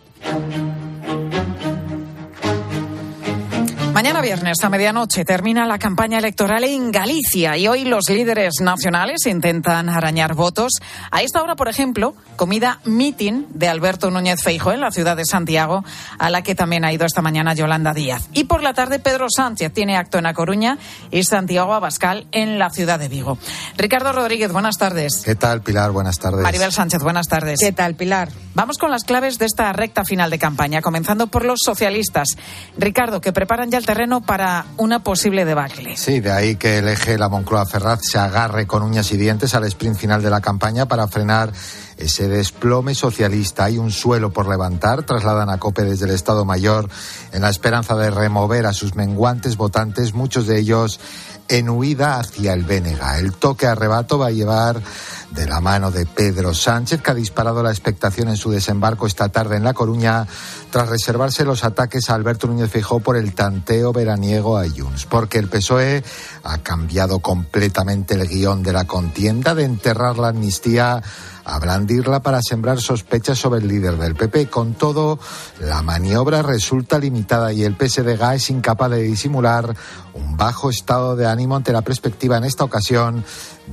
Mañana viernes a medianoche termina la campaña electoral en Galicia y hoy los líderes nacionales intentan arañar votos. A esta hora, por ejemplo, comida meeting de Alberto Núñez Feijo en la ciudad de Santiago, a la que también ha ido esta mañana Yolanda Díaz. Y por la tarde Pedro Sánchez tiene acto en A Coruña y Santiago Abascal en la ciudad de Vigo. Ricardo Rodríguez, buenas tardes. ¿Qué tal, Pilar? Buenas tardes. Maribel Sánchez, buenas tardes. ¿Qué tal, Pilar? Vamos con las claves de esta recta final de campaña, comenzando por los socialistas. Ricardo, que preparan ya el terreno para una posible debacle. Sí, de ahí que el eje La Moncloa Ferraz se agarre con uñas y dientes al sprint final de la campaña para frenar ese desplome socialista. Hay un suelo por levantar, trasladan a COPE desde el Estado Mayor en la esperanza de remover a sus menguantes votantes, muchos de ellos en huida hacia el Bénega. El toque arrebato va a llevar de la mano de Pedro Sánchez, que ha disparado la expectación en su desembarco esta tarde en La Coruña, tras reservarse los ataques a Alberto Núñez Feijóo por el tanteo veraniego a Junts, porque el PSOE ha cambiado completamente el guion de la contienda de enterrar la amnistía a blandirla para sembrar sospechas sobre el líder del PP. Con todo, la maniobra resulta limitada y el PSDG es incapaz de disimular un bajo estado de ánimo ante la perspectiva en esta ocasión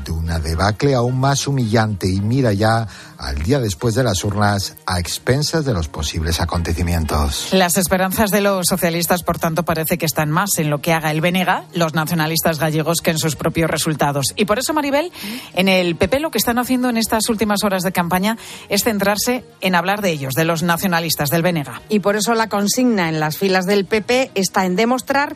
de una debacle aún más humillante y mira ya al día después de las urnas a expensas de los posibles acontecimientos. Las esperanzas de los socialistas, por tanto, parece que están más en lo que haga el Benega, los nacionalistas gallegos, que en sus propios resultados. Y por eso, Maribel, en el PP lo que están haciendo en estas últimas horas de campaña es centrarse en hablar de ellos, de los nacionalistas del Benega. Y por eso la consigna en las filas del PP está en demostrar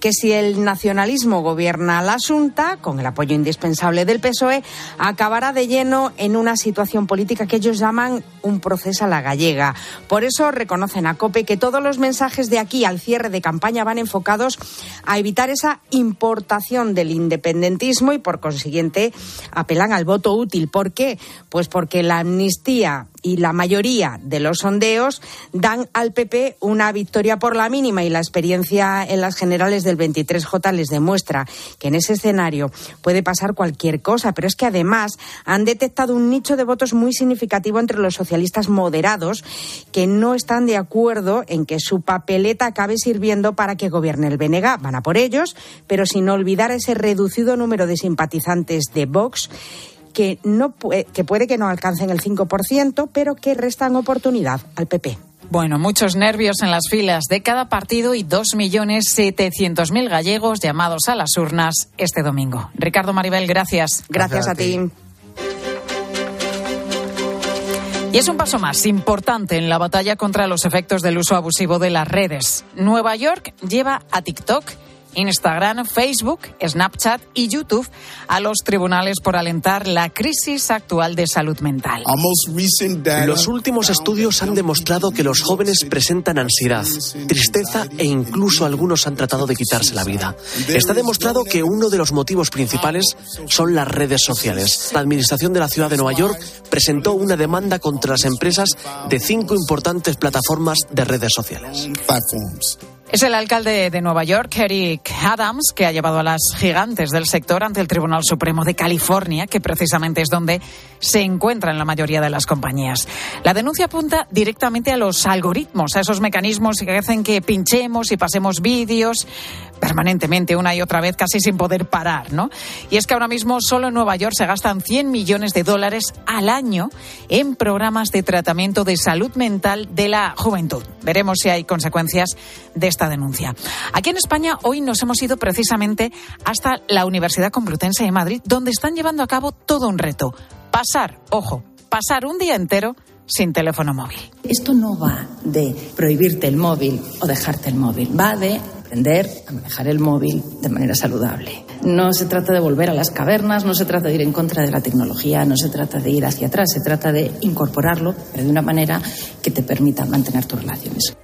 que si el nacionalismo gobierna la Junta, con el apoyo indispensable del PSOE, acabará de lleno en una situación política que ellos llaman un proceso a la gallega. Por eso reconocen a COPE que todos los mensajes de aquí al cierre de campaña van enfocados a evitar esa importación del independentismo y por consiguiente apelan al voto útil. ¿Por qué? Pues porque la amnistía y la mayoría de los sondeos dan al PP una victoria por la mínima y la experiencia en las generales del 23J les demuestra que en ese escenario puede pasar cualquier cosa, pero es que además han detectado un nicho de votos muy significativo entre los socialistas moderados que no están de acuerdo en que su papeleta acabe sirviendo para que gobierne el BNG. Van a por ellos, pero sin olvidar ese reducido número de simpatizantes de Vox que, no, que puede que no alcancen el 5%, pero que restan oportunidad al PP. Bueno, muchos nervios en las filas de cada partido y 2.700.000 gallegos llamados a las urnas este domingo. Ricardo Maribel, gracias. Gracias, a, ti. Y es un paso más importante en la batalla contra los efectos del uso abusivo de las redes. Nueva York lleva a TikTok Instagram, Facebook, Snapchat y YouTube a los tribunales por alentar la crisis actual de salud mental. Los últimos estudios han demostrado que los jóvenes presentan ansiedad, tristeza e incluso algunos han tratado de quitarse la vida. Está demostrado que uno de los motivos principales son las redes sociales. La Administración de la Ciudad de Nueva York presentó una demanda contra las empresas de cinco importantes plataformas de redes sociales. Es el alcalde de Nueva York, Eric Adams, que ha llevado a las gigantes del sector ante el Tribunal Supremo de California, que precisamente es donde se encuentran la mayoría de las compañías. La denuncia apunta directamente a los algoritmos, a esos mecanismos que hacen que pinchemos y pasemos vídeos permanentemente una y otra vez casi sin poder parar, ¿no? Y es que ahora mismo solo en Nueva York se gastan 100 millones de dólares al año en programas de tratamiento de salud mental de la juventud. Veremos si hay consecuencias de esta denuncia. Aquí en España hoy nos hemos ido precisamente hasta la Universidad Complutense de Madrid, donde están llevando a cabo todo un reto. Pasar, ojo, pasar un día entero sin teléfono móvil. Esto no va de prohibirte el móvil o dejarte el móvil, va de aprender a manejar el móvil de manera saludable. No se trata de volver a las cavernas, no se trata de ir en contra de la tecnología, no se trata de ir hacia atrás, se trata de incorporarlo, pero de una manera que te permita mantener tus relaciones.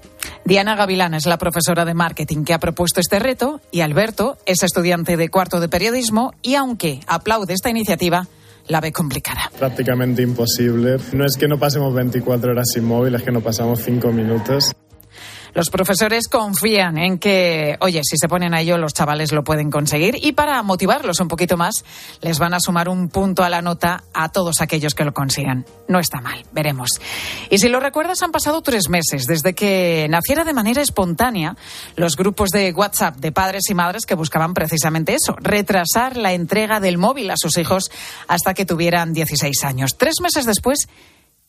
Diana Gavilán es la profesora de marketing que ha propuesto este reto y Alberto es estudiante de cuarto de periodismo y aunque aplaude esta iniciativa, la ve complicada. Prácticamente imposible. No es que no pasemos 24 horas sin móvil, es que no pasamos 5 minutos. Los profesores confían en que, oye, si se ponen a ello, los chavales lo pueden conseguir y para motivarlos un poquito más, les van a sumar un punto a la nota a todos aquellos que lo consigan. No está mal, veremos. Y si lo recuerdas, han pasado tres meses desde que naciera de manera espontánea los grupos de WhatsApp de padres y madres que buscaban precisamente eso, retrasar la entrega del móvil a sus hijos hasta que tuvieran 16 años. Tres meses después,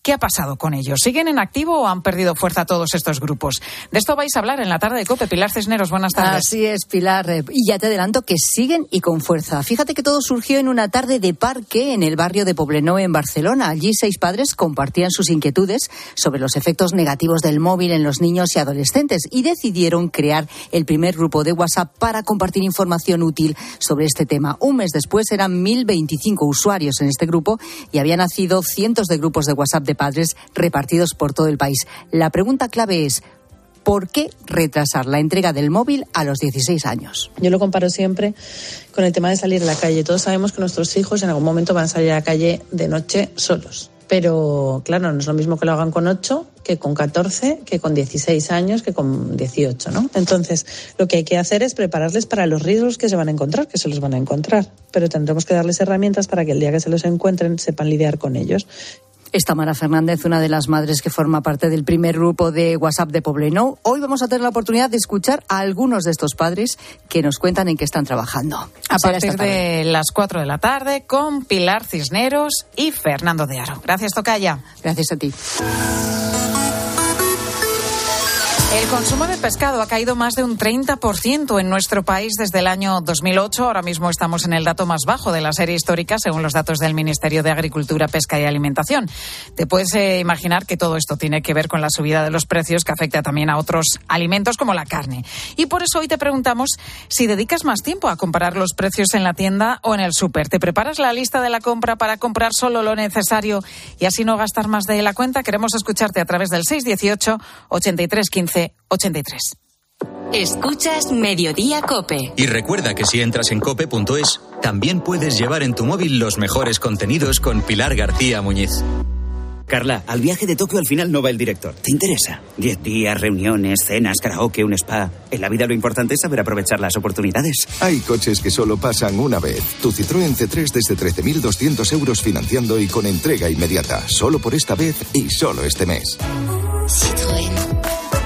¿Qué ha pasado con ellos? ¿Siguen en activo o han perdido fuerza todos estos grupos? De esto vais a hablar en la tarde de COPE. Pilar Cisneros, buenas tardes. Así es, Pilar. Eh, y ya te adelanto que siguen y con fuerza. Fíjate que todo surgió en una tarde de parque en el barrio de Poblenou, en Barcelona. Allí seis padres compartían sus inquietudes sobre los efectos negativos del móvil en los niños y adolescentes y decidieron crear el primer grupo de WhatsApp para compartir información útil sobre este tema. Un mes después eran 1.025 usuarios en este grupo y había nacido cientos de grupos de WhatsApp de padres repartidos por todo el país. La pregunta clave es, ¿por qué retrasar la entrega del móvil a los 16 años? Yo lo comparo siempre con el tema de salir a la calle. Todos sabemos que nuestros hijos en algún momento van a salir a la calle de noche solos. Pero claro, no es lo mismo que lo hagan con 8 que con 14, que con 16 años, que con 18, ¿no? Entonces, lo que hay que hacer es prepararles para los riesgos que se van a encontrar, que se los van a encontrar. Pero tendremos que darles herramientas para que el día que se los encuentren sepan lidiar con ellos. Es Tamara Fernández, una de las madres que forma parte del primer grupo de WhatsApp de Poblenou. Hoy vamos a tener la oportunidad de escuchar a algunos de estos padres que nos cuentan en qué están trabajando. A partir de las 4 de la tarde con Pilar Cisneros y Fernando de Aro. Gracias, Tocaya. Gracias a ti. El consumo de pescado ha caído más de un 30% en nuestro país desde el año 2008. Ahora mismo estamos en el dato más bajo de la serie histórica, según los datos del Ministerio de Agricultura, Pesca y Alimentación. Te puedes eh, imaginar que todo esto tiene que ver con la subida de los precios que afecta también a otros alimentos como la carne. Y por eso hoy te preguntamos si dedicas más tiempo a comparar los precios en la tienda o en el súper. ¿Te preparas la lista de la compra para comprar solo lo necesario y así no gastar más de la cuenta? Queremos escucharte a través del 618 83 15 83. Escuchas Mediodía Cope. Y recuerda que si entras en cope.es, también puedes llevar en tu móvil los mejores contenidos con Pilar García Muñiz. Carla, al viaje de Tokio al final no va el director. ¿Te interesa? Diez días, reuniones, cenas, karaoke, un spa. En la vida lo importante es saber aprovechar las oportunidades. Hay coches que solo pasan una vez. Tu Citroën C3 desde 13.200 euros financiando y con entrega inmediata. Solo por esta vez y solo este mes. Citroën.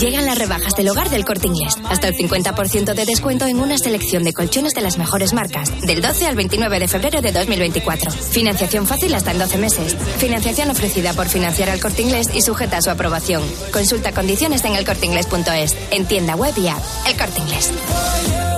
Llegan las rebajas del hogar del corte inglés. Hasta el 50% de descuento en una selección de colchones de las mejores marcas. Del 12 al 29 de febrero de 2024. Financiación fácil hasta en 12 meses. Financiación ofrecida por financiar al corte inglés y sujeta a su aprobación. Consulta condiciones en elcorteinglés.es. En tienda web y app. El corte inglés.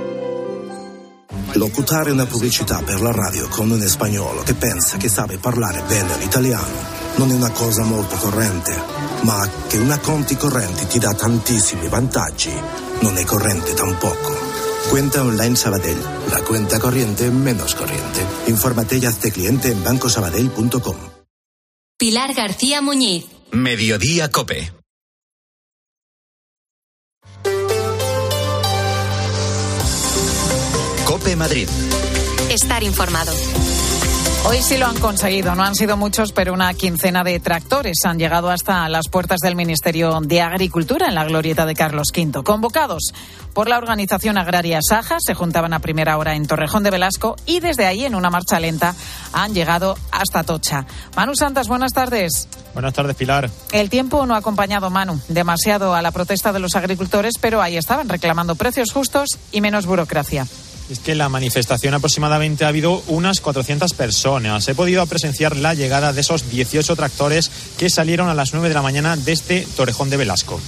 Locutare una pubblicità per la radio con un spagnolo che pensa che sabe parlare bene l'italiano non è una cosa molto corrente, ma che una conti correnti ti dà tantissimi vantaggi non è corrente tampoco. Cuenta online Sabadell, la cuenta corriente menos corriente. Infórmate y hazte cliente en bancosabadell.com. Pilar García Muñiz. Mediodía Cope. Cope Madrid. Estar informado. Hoy sí lo han conseguido, no han sido muchos, pero una quincena de tractores han llegado hasta las puertas del Ministerio de Agricultura en la glorieta de Carlos V. Convocados por la organización agraria Saja, se juntaban a primera hora en Torrejón de Velasco y desde ahí, en una marcha lenta, han llegado hasta Tocha. Manu Santas, buenas tardes. Buenas tardes, Pilar. El tiempo no ha acompañado, Manu, demasiado a la protesta de los agricultores, pero ahí estaban reclamando precios justos y menos burocracia es que la manifestación aproximadamente ha habido unas 400 personas. He podido presenciar la llegada de esos 18 tractores que salieron a las 9 de la mañana desde Torrejón de Velasco.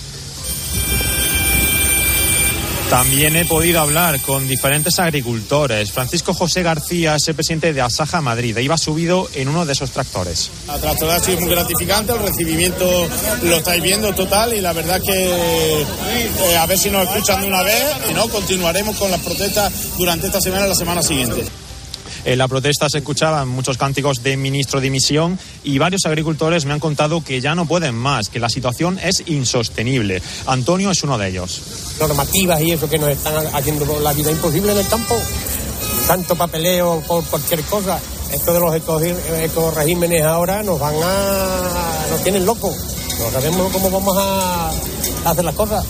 También he podido hablar con diferentes agricultores. Francisco José García es el presidente de Asaja Madrid. Iba subido en uno de esos tractores. La tractora ha sido muy gratificante, el recibimiento lo estáis viendo total y la verdad que eh, a ver si nos escuchan de una vez y no, continuaremos con las protestas durante esta semana y la semana siguiente. En la protesta se escuchaban muchos cánticos de ministro de dimisión y varios agricultores me han contado que ya no pueden más, que la situación es insostenible. Antonio es uno de ellos. Normativas y eso que nos están haciendo la vida imposible en el campo. Tanto papeleo por cualquier cosa. Esto de los ecoregímenes ahora nos van a. nos tienen locos. No sabemos cómo vamos a hacer las cosas.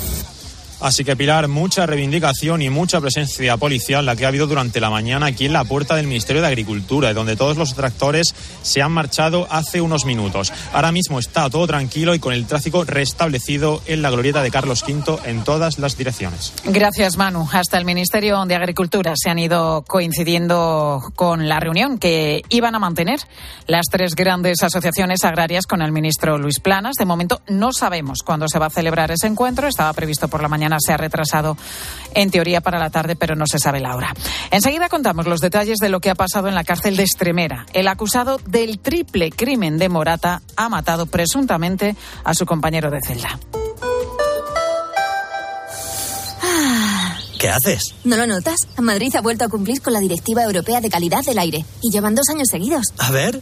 Así que, Pilar, mucha reivindicación y mucha presencia policial la que ha habido durante la mañana aquí en la puerta del Ministerio de Agricultura, donde todos los tractores se han marchado hace unos minutos. Ahora mismo está todo tranquilo y con el tráfico restablecido en la glorieta de Carlos V en todas las direcciones. Gracias, Manu. Hasta el Ministerio de Agricultura se han ido coincidiendo con la reunión que iban a mantener las tres grandes asociaciones agrarias con el ministro Luis Planas. De momento no sabemos cuándo se va a celebrar ese encuentro. Estaba previsto por la mañana se ha retrasado en teoría para la tarde, pero no se sabe la hora. Enseguida contamos los detalles de lo que ha pasado en la cárcel de Extremera. El acusado del triple crimen de Morata ha matado presuntamente a su compañero de celda. ¿Qué haces? ¿No lo notas? Madrid ha vuelto a cumplir con la Directiva Europea de Calidad del Aire y llevan dos años seguidos. A ver.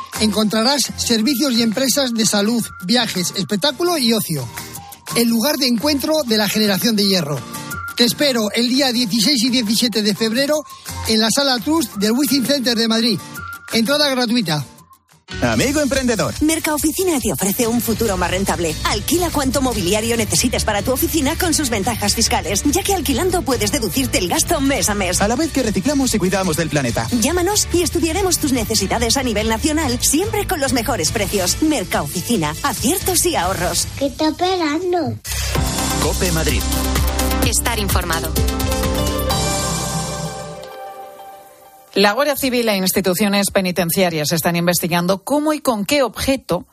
encontrarás servicios y empresas de salud, viajes, espectáculo y ocio. El lugar de encuentro de la generación de hierro. Te espero el día 16 y 17 de febrero en la Sala Trust del Wizzing Center de Madrid. Entrada gratuita. Amigo emprendedor. Mercaoficina te ofrece un futuro más rentable. Alquila cuanto mobiliario necesites para tu oficina con sus ventajas fiscales, ya que alquilando puedes deducirte el gasto mes a mes. A la vez que reciclamos y cuidamos del planeta. Llámanos y estudiaremos tus necesidades a nivel nacional, siempre con los mejores precios. Mercaoficina, aciertos y ahorros. ¿Qué está esperando? Cope Madrid. Estar informado. La Guardia Civil e instituciones penitenciarias están investigando cómo y con qué objeto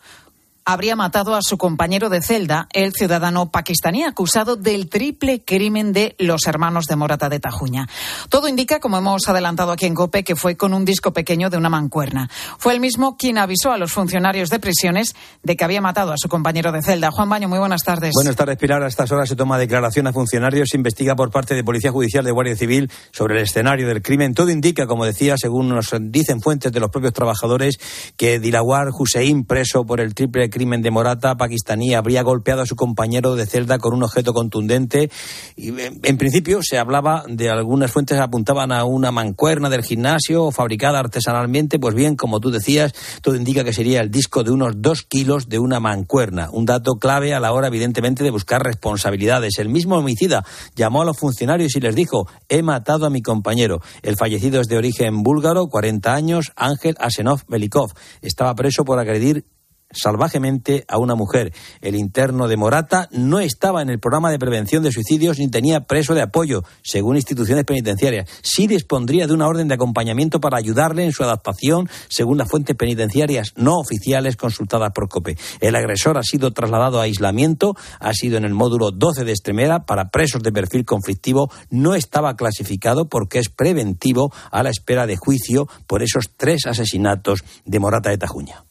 habría matado a su compañero de celda, el ciudadano pakistaní acusado del triple crimen de los hermanos de Morata de Tajuña. Todo indica, como hemos adelantado aquí en COPE, que fue con un disco pequeño de una mancuerna. Fue el mismo quien avisó a los funcionarios de prisiones de que había matado a su compañero de celda. Juan Baño, muy buenas tardes. Buenas tardes, Pilar. A estas horas se toma declaración a funcionarios, se investiga por parte de Policía Judicial de Guardia Civil sobre el escenario del crimen. Todo indica, como decía, según nos dicen fuentes de los propios trabajadores, que Dilawar Hussein, preso por el triple crimen crimen de Morata, pakistaní habría golpeado a su compañero de celda con un objeto contundente. Y, en, principio se hablaba de algunas fuentes apuntaban a una mancuerna del gimnasio fabricada artesanalmente. Pues bien, como tú decías, todo indica que sería el disco de unos dos kilos de una mancuerna. Un dato clave a la hora, evidentemente, de buscar responsabilidades. El mismo homicida llamó a los funcionarios y les dijo: He matado a mi compañero. El fallecido es de origen búlgaro, 40 años, Ángel Asenov Belikov. Estaba preso por agredir salvajemente a una mujer. El interno de Morata no estaba en el programa de prevención de suicidios ni tenía preso de apoyo, según instituciones penitenciarias. Sí dispondría de una orden de acompañamiento para ayudarle en su adaptación, según las fuentes penitenciarias no oficiales consultadas por COPE. El agresor ha sido trasladado a aislamiento, ha sido en el módulo 12 de Extremera para presos de perfil conflictivo. No estaba clasificado porque es preventivo a la espera de juicio por esos tres asesinatos de Morata de Tajuña.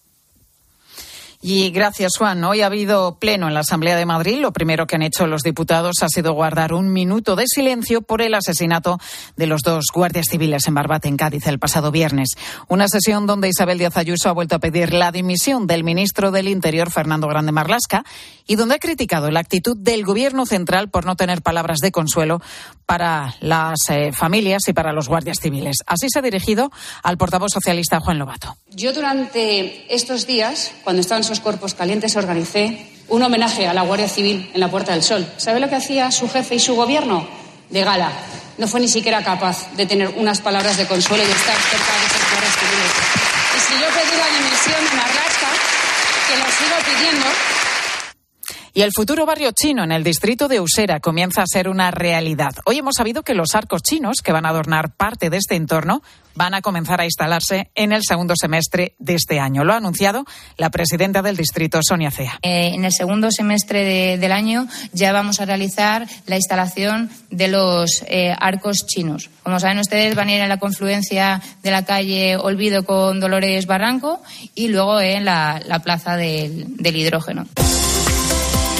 Y gracias, Juan. Hoy ha habido pleno en la Asamblea de Madrid. Lo primero que han hecho los diputados ha sido guardar un minuto de silencio por el asesinato de los dos guardias civiles en Barbate, en Cádiz, el pasado viernes. Una sesión donde Isabel Díaz Ayuso ha vuelto a pedir la dimisión del ministro del Interior, Fernando Grande Marlasca, y donde ha criticado la actitud del Gobierno central por no tener palabras de consuelo para las eh, familias y para los guardias civiles. Así se ha dirigido al portavoz socialista Juan Lobato. Yo durante estos días, cuando estaban esos cuerpos calientes, organicé un homenaje a la Guardia Civil en la Puerta del Sol. ¿Sabe lo que hacía su jefe y su gobierno? De gala. No fue ni siquiera capaz de tener unas palabras de consuelo y de estar cerca de esos guardias civiles. Y si yo pedí la dimisión de Marlaska, que lo sigo pidiendo, y el futuro barrio chino en el distrito de Usera comienza a ser una realidad. Hoy hemos sabido que los arcos chinos, que van a adornar parte de este entorno, van a comenzar a instalarse en el segundo semestre de este año. Lo ha anunciado la presidenta del distrito, Sonia Cea. Eh, en el segundo semestre del año ya vamos a realizar la instalación de los eh, arcos chinos. Como saben ustedes, van a ir en la confluencia de la calle Olvido con Dolores Barranco y luego en la, plaza del hidrógeno.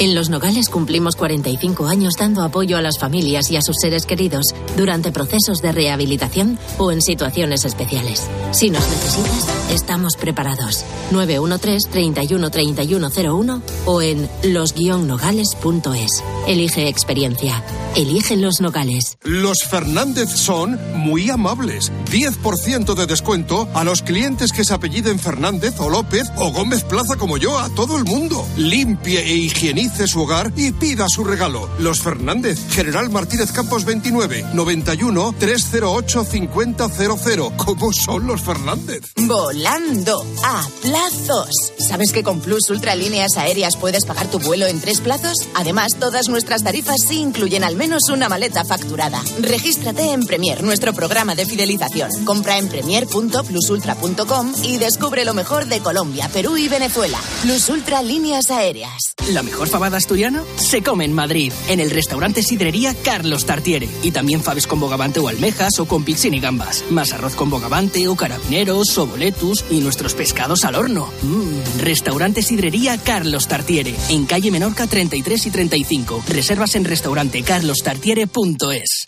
En Los Nogales cumplimos 45 años dando apoyo a las familias y a sus seres queridos durante procesos de rehabilitación o en situaciones especiales. Si nos necesitas, estamos preparados. 913 313101 o en los-nogales.es. Elige experiencia. Elige Los Nogales. Los Fernández son muy amables. 10% de descuento a los clientes que se apelliden Fernández o López o Gómez Plaza como yo, a todo el mundo. Limpie e higienice su hogar y pida su regalo. Los Fernández, General Martínez Campos 29, 91 308 5000. ¿Cómo son los Fernández? Volando a plazos. ¿Sabes que con Plus Ultralíneas Aéreas puedes pagar tu vuelo en tres plazos? Además, todas nuestras tarifas sí incluyen al menos una maleta facturada. Regístrate en Premier, nuestro programa de fidelización. Compra en premier.plusultra.com y descubre lo mejor de Colombia, Perú y Venezuela. Plus Ultra Líneas Aéreas. La mejor fabada asturiana se come en Madrid, en el restaurante Sidrería Carlos Tartiere. Y también faves con bogavante o almejas o con pixin y gambas. Más arroz con bogavante o carabineros o boletus y nuestros pescados al horno. Mmm, restaurante Sidrería Carlos Tartiere, en calle Menorca 33 y 35. Reservas en restaurantecarlostartiere.es.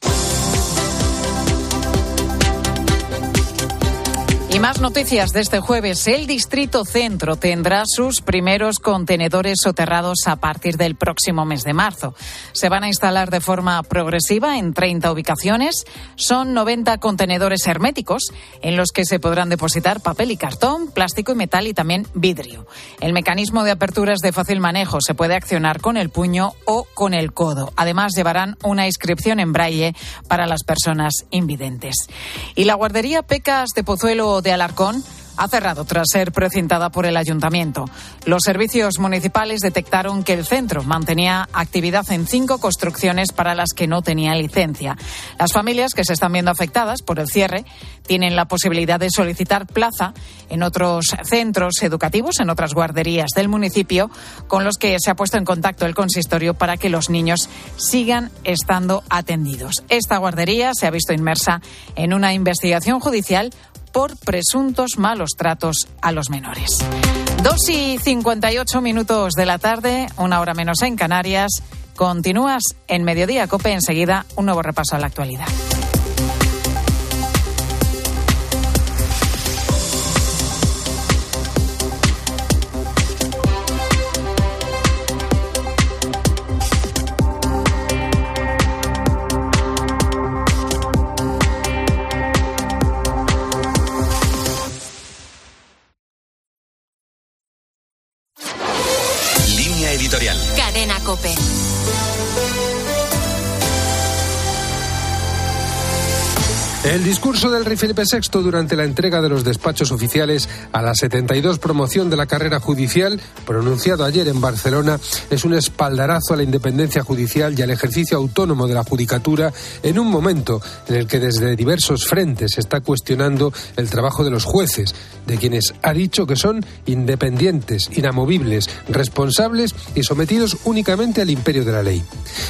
más noticias de este jueves. El Distrito Centro tendrá sus primeros contenedores soterrados a partir del próximo mes de marzo. Se van a instalar de forma progresiva en 30 ubicaciones. Son 90 contenedores herméticos en los que se podrán depositar papel y cartón, plástico y metal y también vidrio. El mecanismo de apertura es de fácil manejo. Se puede accionar con el puño o con el codo. Además, llevarán una inscripción en braille para las personas invidentes. Y la guardería Pecas de Pozuelo de Alarcón ha cerrado tras ser precintada por el ayuntamiento. Los servicios municipales detectaron que el centro mantenía actividad en cinco construcciones para las que no tenía licencia. Las familias que se están viendo afectadas por el cierre tienen la posibilidad de solicitar plaza en otros centros educativos, en otras guarderías del municipio, con los que se ha puesto en contacto el consistorio para que los niños sigan estando atendidos. Esta guardería se ha visto inmersa en una investigación judicial por presuntos malos tratos a los menores. Dos y 58 minutos de la tarde, una hora menos en Canarias. Continúas en Mediodía Cope. Enseguida, un nuevo repaso a la actualidad. Discurso del rey Felipe VI durante la entrega de los despachos oficiales a la 72 promoción de la carrera judicial, pronunciado ayer en Barcelona, es un espaldarazo a la independencia judicial y al ejercicio autónomo de la judicatura en un momento en el que desde diversos frentes se está cuestionando el trabajo de los jueces, de quienes ha dicho que son independientes, inamovibles, responsables y sometidos únicamente al imperio de la ley.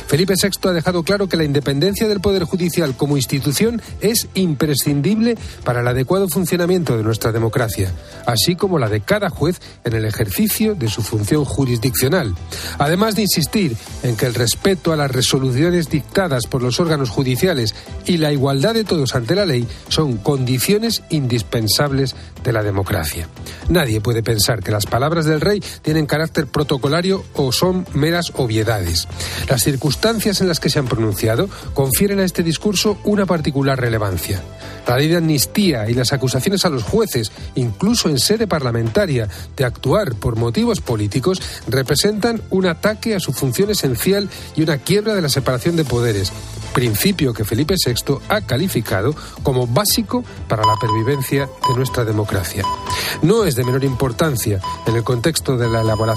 Felipe VI ha dejado claro que la independencia del Poder Judicial como institución es imprescindible para el adecuado funcionamiento de nuestra democracia, así como la de cada juez en el ejercicio de su función jurisdiccional. Además de insistir en que el respeto a las resoluciones dictadas por los órganos judiciales y la igualdad de todos ante la ley son condiciones indispensables de la democracia. Nadie puede pensar que las palabras del rey tienen carácter protocolario o son meras obviedades. Las circunstancias en las que se han pronunciado confieren a este discurso una particular relevancia. La ley de amnistía y las acusaciones a los jueces, incluso en sede parlamentaria, de actuar por motivos políticos, representan un ataque a su función esencial y una quiebra de la separación de poderes, principio que Felipe VI ha calificado como básico para la pervivencia de nuestra democracia. No es de menor importancia en el contexto de la elaboración